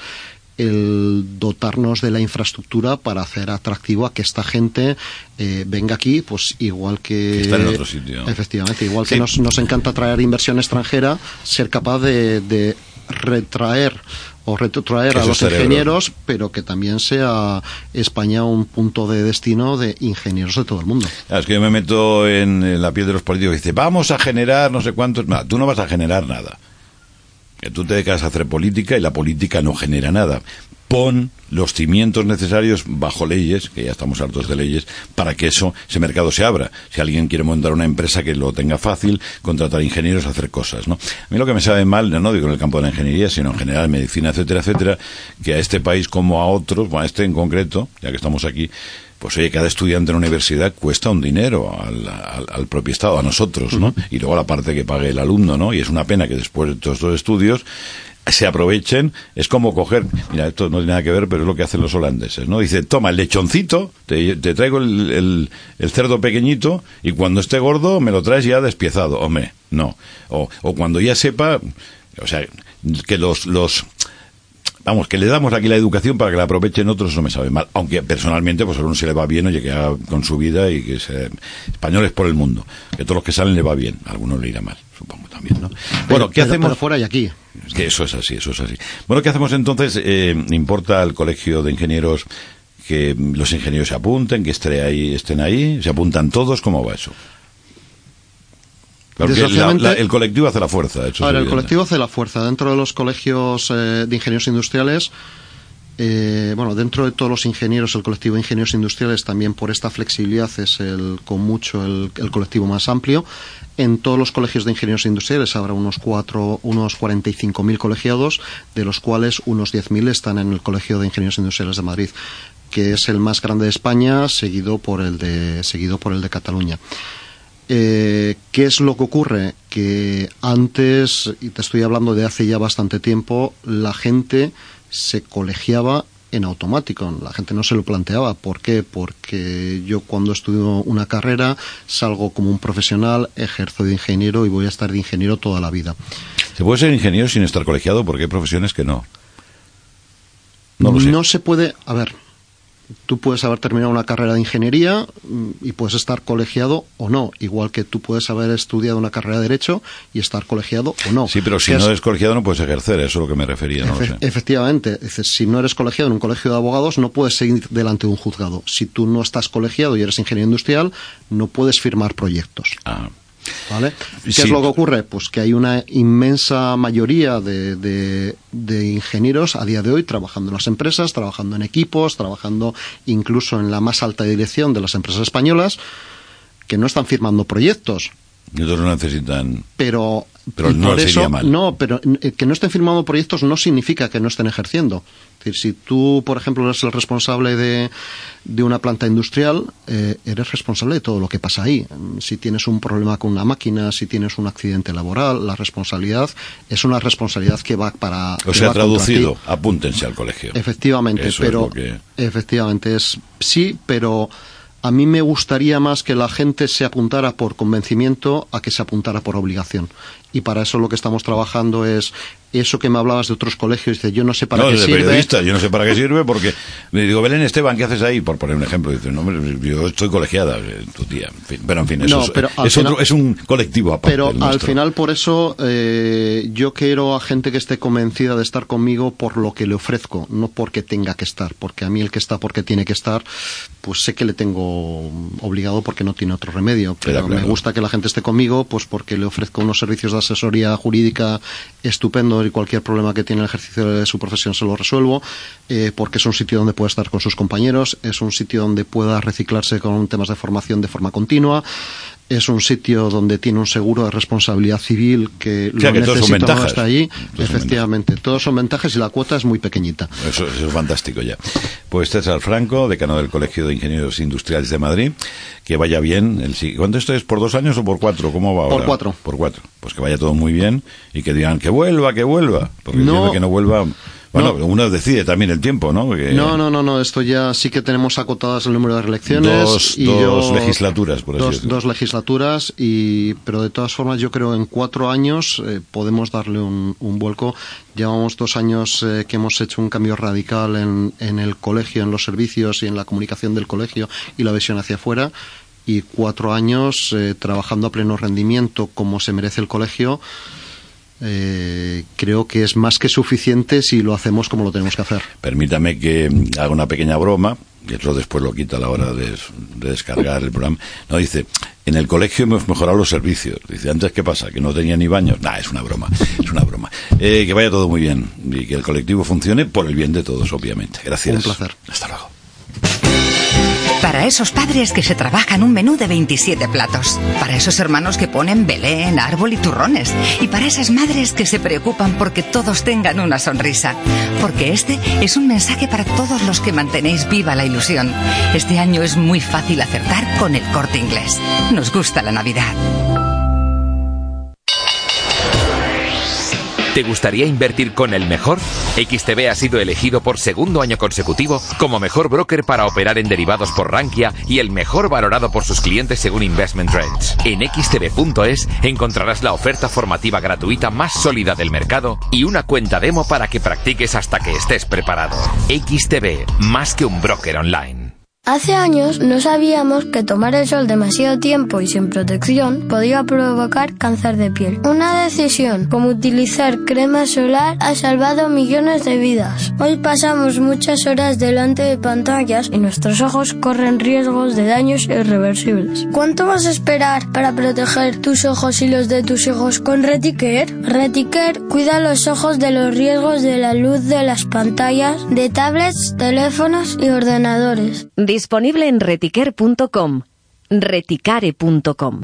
el dotarnos de la infraestructura para hacer atractivo a que esta gente eh, venga aquí, pues igual que... Que está en otro sitio. Efectivamente, igual que nos, nos encanta traer inversión extranjera, ser capaz de, de retraer o retrotraer a los ingenieros, pero que también sea España un punto de destino de ingenieros de todo el mundo. Claro, es que yo me meto en, en la piel de los políticos y dice, vamos a generar no sé cuántos. No, tú no vas a generar nada. Tú te dedicas a hacer política y la política no genera nada. Pon los cimientos necesarios bajo leyes, que ya estamos hartos de leyes, para que eso, ese mercado se abra. Si alguien quiere montar una empresa que lo tenga fácil, contratar ingenieros, hacer cosas, ¿no? A mí lo que me sabe mal, no digo en el campo de la ingeniería, sino en general medicina, etcétera, etcétera, que a este país como a otros, bueno, a este en concreto, ya que estamos aquí, pues oye, cada estudiante en la universidad cuesta un dinero al, al- al propio Estado, a nosotros, ¿no? Y luego la parte que pague el alumno, ¿no? Y es una pena que después de todos estos estudios se aprovechen, es como coger, mira, esto no tiene nada que ver, pero es lo que hacen los holandeses, ¿no? Dice, toma el lechoncito, te, te traigo el, el- el cerdo pequeñito y cuando esté gordo me lo traes ya despiezado. Hombre, no. O, o cuando ya sepa, o sea, que los, los, Vamos, que le damos aquí la educación para que la aprovechen otros, eso me sabe mal. Aunque personalmente, pues a uno se le va bien, oye, que haga con su vida y que se... Españoles por el mundo. Que todos los que salen le va bien. A algunos le irá mal, supongo también, ¿no? Bueno, ¿qué Pero- hacemos? pero fuera y aquí. Es que eso es así, eso es así. Bueno, ¿qué hacemos entonces? Eh, ¿Importa al colegio de ingenieros que los ingenieros se apunten, que esté ahí, estén ahí? ¿Se apuntan todos? ¿Cómo va eso? La- la- el colectivo hace la fuerza. Eso es Ahora, el colectivo hace la fuerza. Dentro de los colegios eh, de ingenieros industriales, eh, bueno, dentro de todos los ingenieros, el colectivo de ingenieros industriales también por esta flexibilidad es el, con mucho el, el colectivo más amplio. En todos los colegios de ingenieros industriales habrá unos cuatro, unos 45.000 colegiados, de los cuales unos 10.000 están en el colegio de ingenieros industriales de Madrid, que es el más grande de España, seguido por el de, seguido por el de Cataluña. Eh, ¿Qué es lo que ocurre? Que antes, y te estoy hablando de hace ya bastante tiempo, la gente se colegiaba en automático. La gente no se lo planteaba. ¿Por qué? Porque yo cuando estudio una carrera salgo como un profesional, ejerzo de ingeniero y voy a estar de ingeniero toda la vida. ¿Se puede ser ingeniero sin estar colegiado? Porque hay profesiones que no. No lo sé. No se puede, a ver, tú puedes haber terminado una carrera de ingeniería mm, y puedes estar colegiado o no, igual que tú puedes haber estudiado una carrera de derecho y estar colegiado o no. Sí, pero si no es- eres colegiado no puedes ejercer, eso es lo que me refería, no lo sé. Efectivamente, dices, si no eres colegiado en un colegio de abogados, no puedes seguir delante de un juzgado. Si tú no estás colegiado y eres ingeniero industrial, no puedes firmar proyectos. ¿Vale? ¿Qué Sí. es lo que ocurre? Pues que hay una inmensa mayoría de, de- de ingenieros a día de hoy trabajando en las empresas, trabajando en equipos, trabajando incluso en la más alta dirección de las empresas españolas, que no están firmando proyectos, no necesitan... pero no por les eso iría mal. no pero eh, que no estén firmando proyectos no significa que no estén ejerciendo es decir, si tú por ejemplo eres el responsable de, de una planta industrial eh, eres responsable de todo lo que pasa ahí si tienes un problema con una máquina si tienes un accidente laboral la responsabilidad es una responsabilidad que va para O sea, traducido, apúntense al colegio. Efectivamente, Eso pero que- efectivamente es sí, pero a mí me gustaría más que la gente se apuntara por convencimiento a que se apuntara por obligación. Y para eso lo que estamos trabajando es eso que me hablabas de otros colegios, dice, yo no sé para no, qué sirve. periodista, yo no sé para qué sirve porque (laughs) le digo, Belén Esteban, ¿qué haces ahí? Por poner un ejemplo, dice, no, hombre, yo estoy colegiada, eh, tu tía. En fin, pero en fin, eso No, es, pero al es final- otro- es un colectivo aparte. Pero al final, por eso, eh, yo quiero a gente que esté convencida de estar conmigo por lo que le ofrezco, no porque tenga que estar. Porque a mí el que está porque tiene que estar, pues sé que le tengo obligado porque no tiene otro remedio. Pero claro. me gusta que la gente esté conmigo, pues porque le ofrezco unos servicios de asesoría jurídica estupendo y cualquier problema que tiene el ejercicio de su profesión se lo resuelvo. eh, porque es un sitio donde puede estar con sus compañeros, es un sitio donde pueda reciclarse con temas de formación de forma continua. Es un sitio donde tiene un seguro de responsabilidad civil que O sea, lo que todos son ventajas. está allí. Todos son Efectivamente, todos son ventajas y la cuota es muy pequeñita. Eso, eso es fantástico ya. Pues César Franco, decano del Colegio de Ingenieros Industriales de Madrid, que vaya bien. El, ¿Cuánto esto es? ¿Por dos años o por cuatro? ¿Cómo va Por ahora? cuatro. Por cuatro. Pues que vaya todo muy bien y que digan que vuelva, que vuelva. Porque No. que no vuelva... Bueno, No. uno decide también el tiempo, ¿no? Porque No, no, no, no, esto ya sí que tenemos acotadas el número de reelecciones. Dos- y dos yo- legislaturas, por así dos, decirlo. dos legislaturas, y, pero de todas formas yo creo en cuatro años eh, podemos darle un, un vuelco. Llevamos dos años eh, que hemos hecho un cambio radical en, en el colegio, en los servicios y en la comunicación del colegio y la visión hacia afuera. Y cuatro años eh, trabajando a pleno rendimiento como se merece el colegio eh, creo que es más que suficiente si lo hacemos como lo tenemos que hacer. Permítame que haga una pequeña broma, y eso después lo quita a la hora de, de descargar el programa. No, dice, en el colegio hemos mejorado los servicios. Dice, antes, ¿qué pasa? ¿Que no tenía ni baños? Nah, es una broma, es una broma. Eh, que vaya todo muy bien y que el colectivo funcione por el bien de todos, obviamente. Gracias. Un placer. Hasta luego. Para esos padres que se trabajan un menú de 27 platos. Para esos hermanos que ponen Belén, árbol y turrones. Y para esas madres que se preocupan porque todos tengan una sonrisa. Porque este es un mensaje para todos los que mantenéis viva la ilusión. Este año es muy fácil acertar con el corte inglés. Nos gusta la Navidad. ¿Te gustaría invertir con el mejor? XTB ha sido elegido por segundo año consecutivo como mejor broker para operar en derivados por Rankia y el mejor valorado por sus clientes según Investment Trends. En xtb.es encontrarás la oferta formativa gratuita más sólida del mercado y una cuenta demo para que practiques hasta que estés preparado. XTB, más que un broker online. Hace años no sabíamos que tomar el sol demasiado tiempo y sin protección podía provocar cáncer de piel. Una decisión como utilizar crema solar ha salvado millones de vidas. Hoy pasamos muchas horas delante de pantallas y nuestros ojos corren riesgos de daños irreversibles. ¿Cuánto vas a esperar para proteger tus ojos y los de tus hijos con Reticare? Reticare cuida los ojos de los riesgos de la luz de las pantallas, de tablets, teléfonos y ordenadores. Disponible en retiquer.com. reticare.com.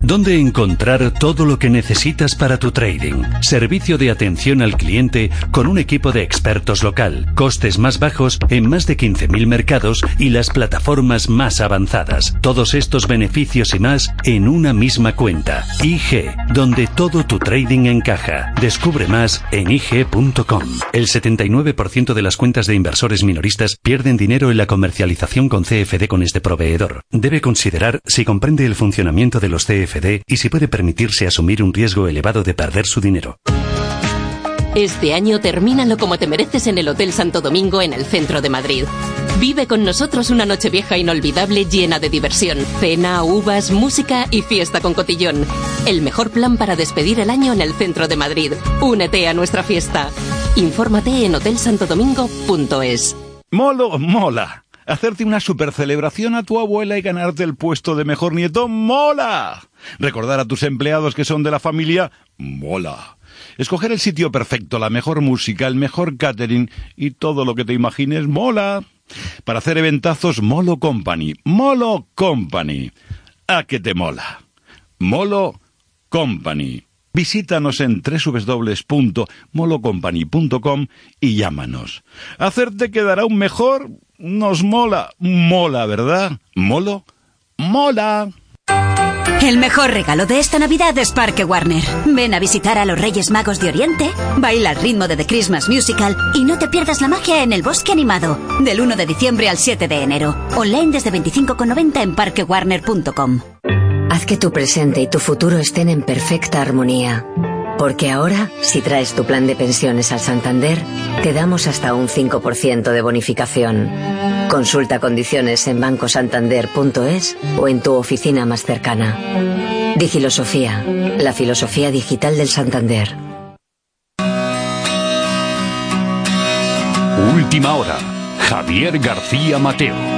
¿Dónde encontrar todo lo que necesitas para tu trading? Servicio de atención al cliente con un equipo de expertos local, costes más bajos en más de 15.000 mercados y las plataformas más avanzadas. Todos estos beneficios y más en una misma cuenta. IG, donde todo tu trading encaja. Descubre más en IG.com. El 79% de las cuentas de inversores minoristas pierden dinero en la comercialización con CFD con este proveedor. Debe considerar si comprende el funcionamiento de los CFD y si puede permitirse asumir un riesgo elevado de perder su dinero. Este año termínalo como te mereces en el Hotel Santo Domingo en el centro de Madrid. Vive con nosotros una noche vieja inolvidable llena de diversión, cena, uvas, música y fiesta con cotillón. El mejor plan para despedir el año en el centro de Madrid. Únete a nuestra fiesta. Infórmate en hotelsantodomingo.es. Molo, mola. Hacerte una super celebración a tu abuela y ganarte el puesto de mejor nieto, mola. Recordar a tus empleados que son de la familia, mola. Escoger el sitio perfecto, la mejor música, el mejor catering y todo lo que te imagines, mola. Para hacer eventazos, Molo Company. Molo Company. ¿A qué te mola? Molo Company. Visítanos en www.molocompany.com y llámanos. Hacerte quedará un mejor nos mola. Mola, ¿verdad? ¿Molo? Mola. El mejor regalo de esta Navidad es Parque Warner. Ven a visitar a los Reyes Magos de Oriente, baila al ritmo de The Christmas Musical y no te pierdas la magia en el bosque animado. Del 1 de diciembre al 7 de enero. Online desde 25,90 en parquewarner.com. Haz que tu presente y tu futuro estén en perfecta armonía. Porque ahora, si traes tu plan de pensiones al Santander, te damos hasta un 5% de bonificación. Consulta condiciones en bancosantander.es o en tu oficina más cercana. Digilosofía, la filosofía digital del Santander. Última hora. Javier García Mateo.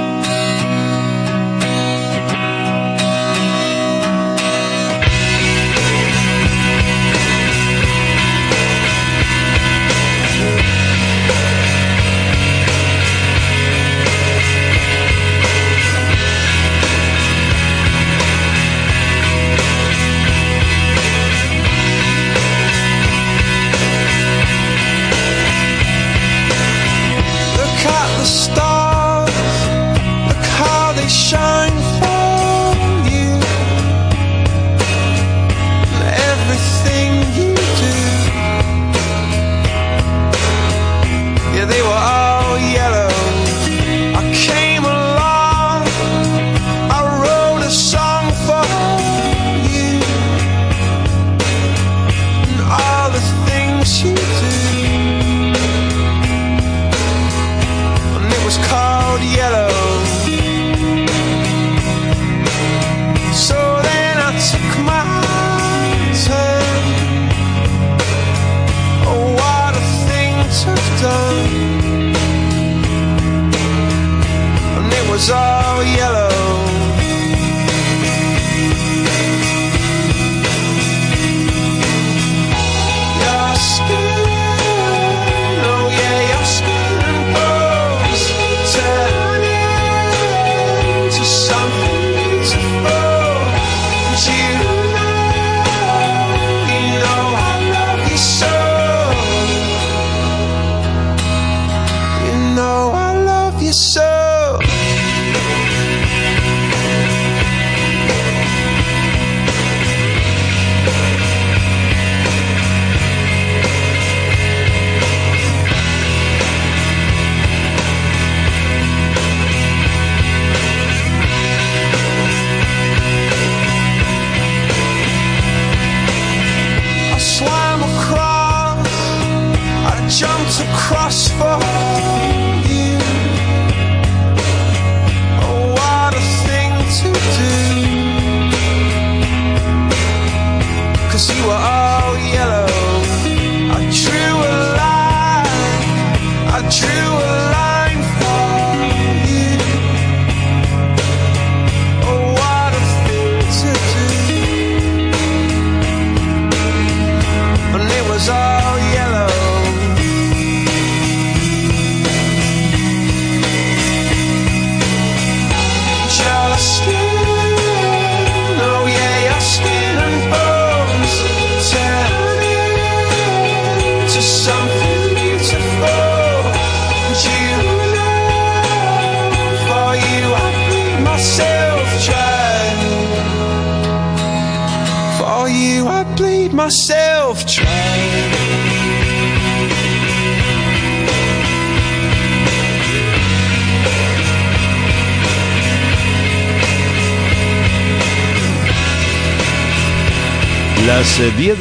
So.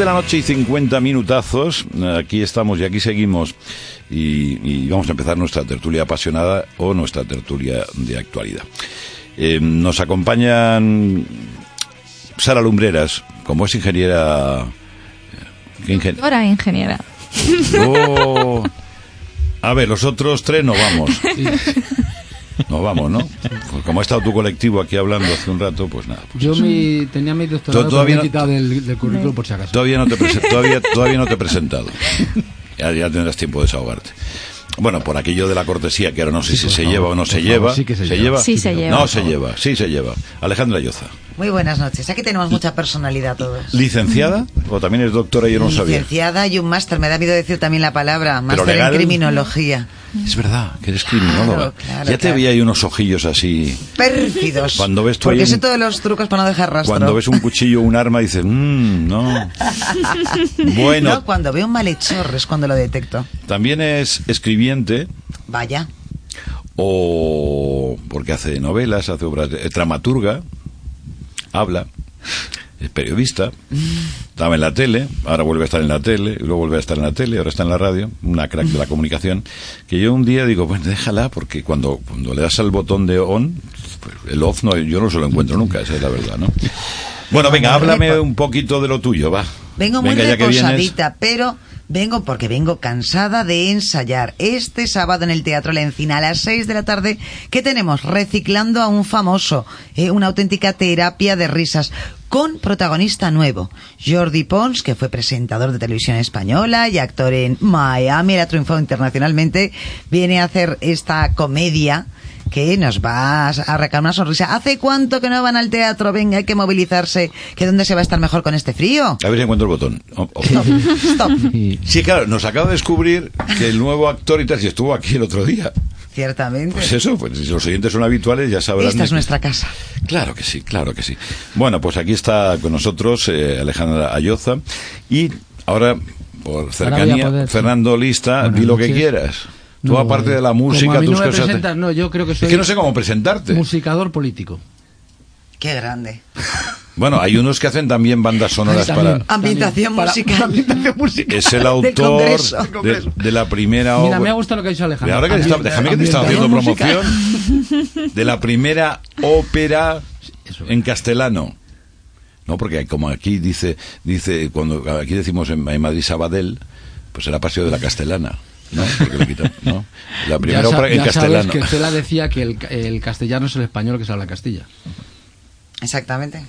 De la noche y 50 minutazos, eh, aquí estamos y aquí seguimos y, y vamos a empezar nuestra tertulia apasionada o nuestra tertulia de actualidad. Eh, nos acompañan Sara Lumbreras, como es ingeniera... eh, ¿qué ingen- Ahora ingeniera. Oh. A ver, los otros tres no vamos. No vamos, ¿no? Pues como ha estado tu colectivo aquí hablando hace un rato, pues nada. Yo mi, tenía mi doctorado, todavía pero me he no- quitado del, del currículum por si acaso. Todavía no te, prese- (laughs) todavía, todavía no te he presentado. Ya, ya tendrás tiempo de desahogarte. Bueno, por aquello de la cortesía, que ahora no sé si se favor, lleva o no se favor, lleva. sí que se lleva. Sí se lleva. No se lleva, sí se lleva. Alejandra Lloza. Muy buenas noches. Aquí tenemos mucha personalidad todos. ¿Licenciada? ¿O también es doctora y yo no sabía? Licenciada y un máster. Me da miedo decir también la palabra. Máster en criminología. Es verdad, que eres criminóloga. Claro, claro, ya te claro. veía ahí unos ojillos así. Pérfidos. Cuando ves tú Porque ahí sé un- todos los trucos para no dejar rastro. Cuando ves un cuchillo un arma dices, mmm, no. (laughs) Bueno. No, cuando veo un malhechor es cuando lo detecto. También es escribiente Vaya. o porque hace novelas, hace obras, de, es dramaturga, habla, es periodista, estaba en la tele, ahora vuelve a estar en la tele, luego vuelve a estar en la tele, ahora está en la radio, una crack de la comunicación, que yo un día digo, pues déjala, porque cuando, cuando le das al botón de on, pues el off no, yo no se lo encuentro nunca, esa es la verdad, ¿no? Bueno, venga, háblame un poquito de lo tuyo, va. Vengo muy Venga, reposadita, pero vengo porque vengo cansada de ensayar. Este sábado en el Teatro La Encina a las 6 de la tarde, ¿qué tenemos? Reciclando a un famoso, eh, una auténtica terapia de risas con protagonista nuevo, Jordi Pons, que fue presentador de televisión española y actor en Miami, él ha triunfado internacionalmente, viene a hacer esta comedia que nos va a arrancar una sonrisa. ¿Hace cuánto que no van al teatro? Venga, hay que movilizarse. ¿Que dónde se va a estar mejor con este frío? A ver si encuentro el botón. Oh, oh. Stop. Sí, claro, nos acaba de descubrir que el nuevo actor y tal, si estuvo aquí el otro día. Ciertamente. Pues eso, pues si los oyentes son habituales ya sabrán. Esta es que- nuestra casa. Claro que sí, claro que sí. Bueno, pues aquí está con nosotros eh, Alejandra Ayoza y ahora, por cercanía. Fernando Lista, di lo que quieras. Tú No, aparte de la como música, a mí tus no me cosas... presentas, no, yo creo que soy Es que no sé cómo presentarte. musicador político. Qué grande. Bueno, hay unos que hacen también bandas sonoras También. para... Ambientación Para- musical. (laughs) Es el autor Congreso. de, de la primera Mira, obra... me ha gustado lo que ha dicho Alejandro. ahora que te está- déjame que te estaba haciendo promoción (laughs) de la primera ópera en castellano. No, porque como aquí dice, dice cuando aquí decimos en, en Madrid Sabadell, pues era Paseo de la Castellana. No, porque le quitaron, no. La primera ya ópera en ya castellano. sabes que Cela decía que el, el castellano es el español que se habla en Castilla. Exactamente.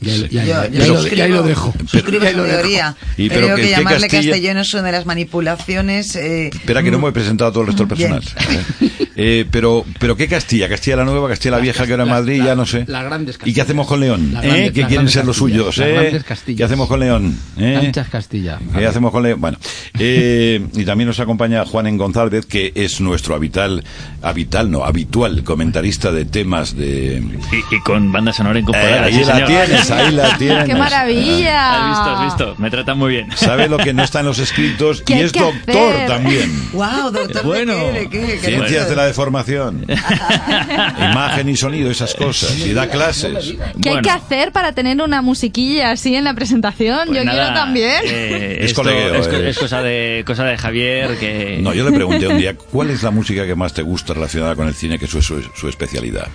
Y ahí, lo, dejo. (laughs) Suscribo su lo dejo. teoría. Y pero Creo que- que, llamarle Castilla- castellano es una de las manipulaciones. eh, Espera que no me he presentado a todo el resto del personal. (laughs) Eh, pero, pero ¿qué Castilla? Castilla la Nueva, Castilla la Vieja, que ahora en Madrid, ya no sé. Las grandes ¿Y qué hacemos con León? ¿Eh? las quieren ser los Castillas, suyos, las ¿eh? grandes Castillas. ¿Qué hacemos con León? ¿Eh? Anchas Castilla. ¿Qué hacemos con León? Bueno, eh, y también nos acompaña Juan en González, que es nuestro habitual, habitual, no, habitual comentarista de temas de... Y, y con banda sonora Eh, incorporada. ahí sí, la señor. tienes, ahí la tienes. ¡Qué maravilla! Has visto, has visto. Me tratan muy bien. Sabe lo que no está en los escritos ¿Qué y hay es que doctor hacer? también. ¡Wow, doctor! Bueno. ¿De qué? ¿De qué? ¿Qué Ciencias de la deformación. (laughs) Imagen y sonido, esas cosas. Y da clases. ¿Qué hay que hacer para tener una musiquilla así en la presentación? Pues Yo nada, quiero también. eh, Es esto colegueo, es, eh. es cosa de cosa de Javier que No, yo le pregunté un día, ¿cuál es la música que más te gusta relacionada con el cine, que es su, su, su especialidad?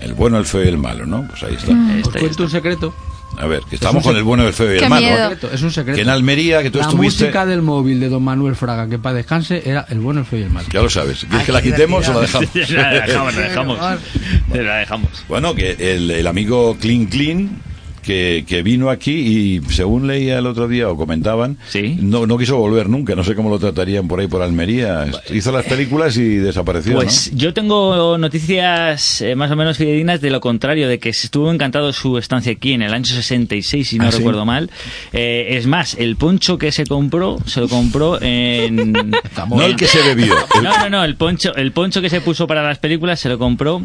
El bueno, el feo y el malo, ¿no? Pues ahí está. Mm. Os cuento un secreto. A ver, que estamos Es un con el bueno, el feo y Qué el malo. miedo. Es un secreto. Que en Almería, que tú la estuviste... música del móvil de don Manuel Fraga, que para descanse, era el bueno, el feo y el malo. Ya lo sabes. ¿Quieres que la quitemos o (laughs) la dejamos? la dejamos, la dejamos. La dejamos. Bueno, que el, el amigo Clean Clean, que, que vino aquí y según leía el otro día o comentaban, no, no quiso volver nunca. No sé cómo lo tratarían por ahí por Almería. Hizo las películas y desapareció. Pues yo tengo noticias eh, más o menos fidedignas de lo contrario, de que estuvo encantado su estancia aquí en el año 66, si no ¿Ah, sí? recuerdo mal. Eh, es más, el poncho que se compró, se lo compró en... (laughs) No el que se bebió. el- (laughs) No, no, no, el poncho, el poncho que se puso para las películas se lo compró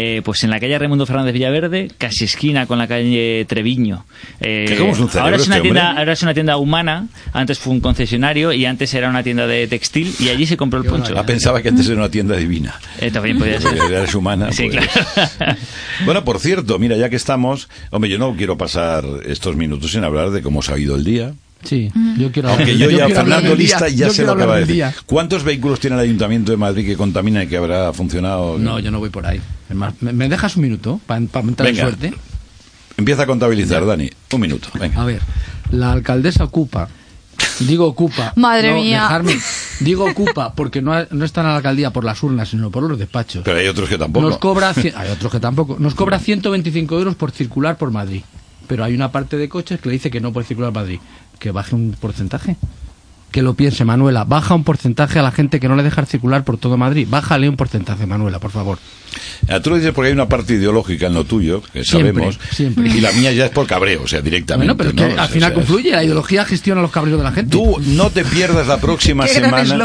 eh, pues en la calle Raimundo Fernández Villaverde, casi esquina con la calle Treviño. Eh, Que como es un cerebro ahora es una este tienda, hombre. ahora es una tienda humana, antes fue un concesionario y antes era una tienda de textil y allí se compró el poncho. Ah, pensaba que antes era una tienda divina. Eh, también podía ser. Porque eres humana. Sí, pues. claro. Bueno, por cierto, mira, ya que estamos, hombre, yo no quiero pasar estos minutos sin hablar de cómo se ha ido el día. Sí, yo quiero Aunque hablar- yo ya, Fernando Lista, ya yo sé lo que va a decir. ¿Cuántos vehículos tiene el Ayuntamiento de Madrid que contaminan y que habrá funcionado? No, yo no voy por ahí. ¿me, me dejas un minuto para entrar en suerte? Empieza a contabilizar, Dani. Un minuto, venga. A ver, la alcaldesa ocupa. Digo ocupa. (laughs) Madre no, mía. dejarme. (laughs) Digo ocupa porque no, no está en la alcaldía por las urnas, sino por los despachos. Pero hay otros que tampoco. Nos cobra, (laughs) hay otros que tampoco, nos cobra 125 euros por circular por Madrid. Pero hay una parte de coches que le dice que no puede circular por Madrid. Que baje un porcentaje. Que lo piense, Manuela. Baja un porcentaje a la gente que no le deja circular por todo Madrid. Bájale un porcentaje, Manuela, por favor. Ah, Tú lo dices porque hay una parte ideológica en lo tuyo, que Siempre, sabemos. siempre. Y la mía ya es por cabreo, o sea, directamente. Bueno, pero es ¿no? que O al sea, final o sea, confluye. La ideología gestiona los cabreos de la gente. Tú no te pierdas la próxima (laughs) Qué semana.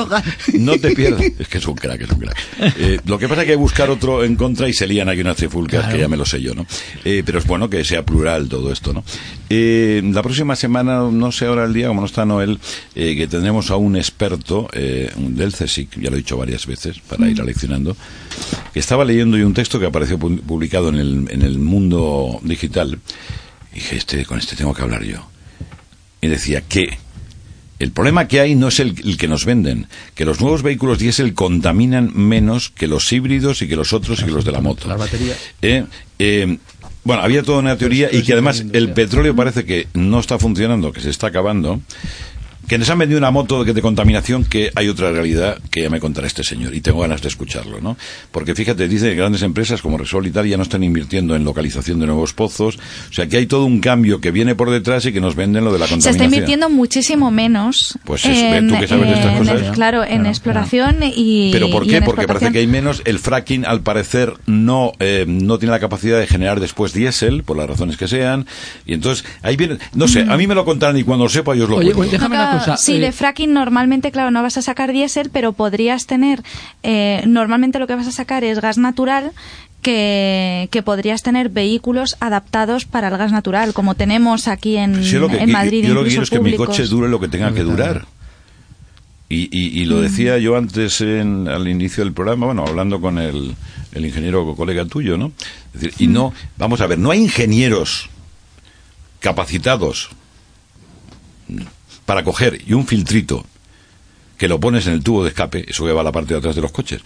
No te pierdas. Es que es un crack, es un crack. Eh, lo que pasa es que hay que buscar otro en contra y se lían aquí unas trifulcas, Claro. que ya me lo sé yo, ¿no? Eh, pero es bueno que sea plural todo esto, ¿no? Eh, la próxima semana, no sé ahora el día, como no está Noel, eh, que tendremos a un experto eh, del CSIC, ya lo he dicho varias veces, para ir aleccionando, que estaba leyendo yo un texto que apareció pu- publicado en el, en el mundo digital. Y dije, este, con este tengo que hablar yo. Y decía que el problema que hay no es el, el que nos venden, que los nuevos vehículos diésel contaminan menos que los híbridos y que los otros y que los de la moto. Las baterías. Eh, eh, bueno, había toda una teoría y que además el petróleo parece que no está funcionando, que se está acabando. Que nos han vendido una moto de, de contaminación que hay otra realidad que ya me contará este señor y tengo ganas de escucharlo, ¿no? Porque fíjate, dice que grandes empresas como Resol y tal ya no están invirtiendo en localización de nuevos pozos, o sea que hay todo un cambio que viene por detrás y que nos venden lo de la Se contaminación. está invirtiendo muchísimo menos. Pues eso, ve, tú que sabes de estas en- cosas. Claro, en exploración y. ¿Pero por qué? en Porque parece que hay menos. El fracking, al parecer, no, eh, no tiene la capacidad de generar después diésel, por las razones que sean. Y entonces, ahí viene. No sé, a mí me lo contarán y cuando lo sepa yo os lo Oye, cuento. déjame una cosa. Sí, eh, de fracking normalmente, claro, no vas a sacar diésel, pero podrías tener, eh, normalmente lo que vas a sacar es gas natural, que, que podrías tener vehículos adaptados para el gas natural, como tenemos aquí en, Sí, lo que, en Madrid. yo lo que quiero es que mi coche dure lo que tenga que durar. Y, y, y lo decía yo antes en, al inicio del programa, bueno, hablando con el, el ingeniero colega tuyo, ¿no? Es decir, y no, vamos a ver, no hay ingenieros capacitados para coger y un filtrito que lo pones en el tubo de escape, eso que va a la parte de atrás de los coches,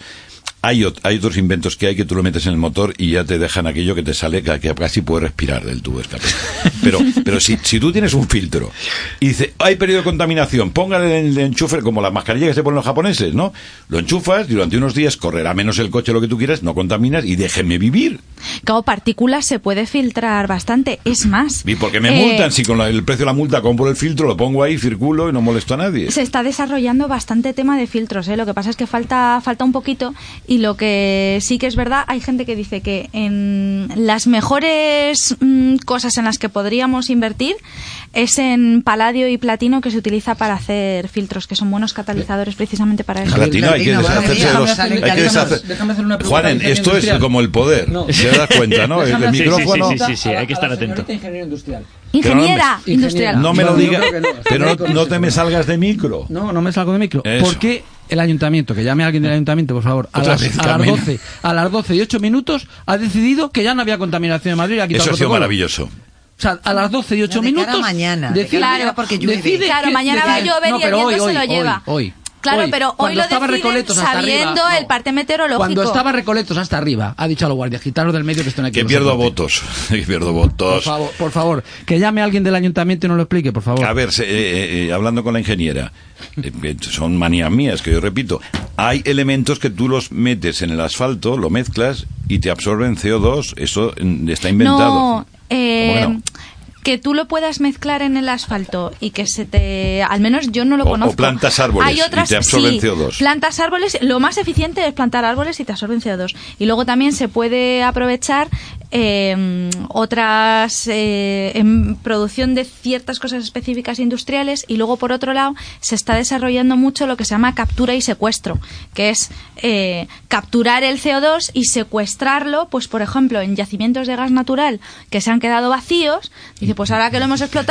Hay, hay otros inventos que hay que tú lo metes en el motor y ya te dejan aquello que te sale que, que casi puedes respirar del tubo de escape. (laughs) Pero, pero si, si tú tienes un filtro y dice, hay periodo de contaminación, póngale el enchufe como la mascarilla que se ponen los japoneses, ¿no? Lo enchufas y durante unos días correrá menos el coche lo que tú quieras, no contaminas y déjeme vivir. Claro, partículas se puede filtrar bastante. Es más. ¿Y por qué me eh, multan? Si con la- el precio de la multa compro el filtro, lo pongo ahí, circulo y no molesto a nadie. Se está desarrollando bastante tema de filtros, ¿eh? lo que pasa es que falta, falta un poquito y lo que sí que es verdad, hay gente que dice que en las mejores mm, cosas en las que podríamos invertir es en paladio y platino que se utiliza para hacer filtros, que son buenos catalizadores precisamente para eso. Platino, hay que deshacerse de los... Déjame hay que hacer- deshacer- déjame hacer una pregunta Juanen, al ingeniero esto es como el poder. No. ¿Te das cuenta, no? El, (laughs) Déjame el hacer- micrófono... Sí, sí, sí, hay que estar atento. señorita ingeniero industrial. Ingeniera industrial. No me lo digas, pero no, te me salgas de micro. No, no me salgo de micro. Eso. ¿Por qué el ayuntamiento, que llame a alguien del ayuntamiento, por favor, a las, vez, a las Carmen. 12, a las 12 y 8 minutos ha decidido que ya no había contaminación en Madrid y ha quitado Eso ha sido maravilloso. O sea, a las 12 y 8 No, de minutos. mañana, de decide- mañana porque llueve. decide Claro, que- mañana va a llover y el pero viento hoy, se lo hoy, lleva. Hoy, hoy. Claro, pero hoy Cuando lo estaba Recoletos hasta sabiendo arriba, el no. parte meteorológico. Cuando estaba Recoletos hasta arriba, ha dicho a los guardias, quitaros del medio que esto no hay (laughs) que pierdo soporte". votos. Que pierdo Por votos. favor, por favor, que llame a alguien del ayuntamiento y nos lo explique, por favor. A ver, se- eh, eh, hablando con la ingeniera, eh, que son manías mías, que yo repito, hay elementos que tú los metes en el asfalto, lo mezclas y te absorben CO2. Eso mm, está inventado. No, eh, ¿Cómo que tú lo puedas mezclar en el asfalto y que se te... Al menos yo no lo O- o conozco. plantas árboles Hay otras, y te absorben sí, CO2. Plantas árboles, lo más eficiente es plantar árboles y te absorben CO2. Y luego también se puede aprovechar eh, otras eh, en producción de ciertas cosas específicas industriales y luego por otro lado se está desarrollando mucho lo que se llama captura y secuestro que es eh, capturar el CO2 y secuestrarlo pues por ejemplo en yacimientos de gas natural que se han quedado vacíos pues ahora que lo hemos explotado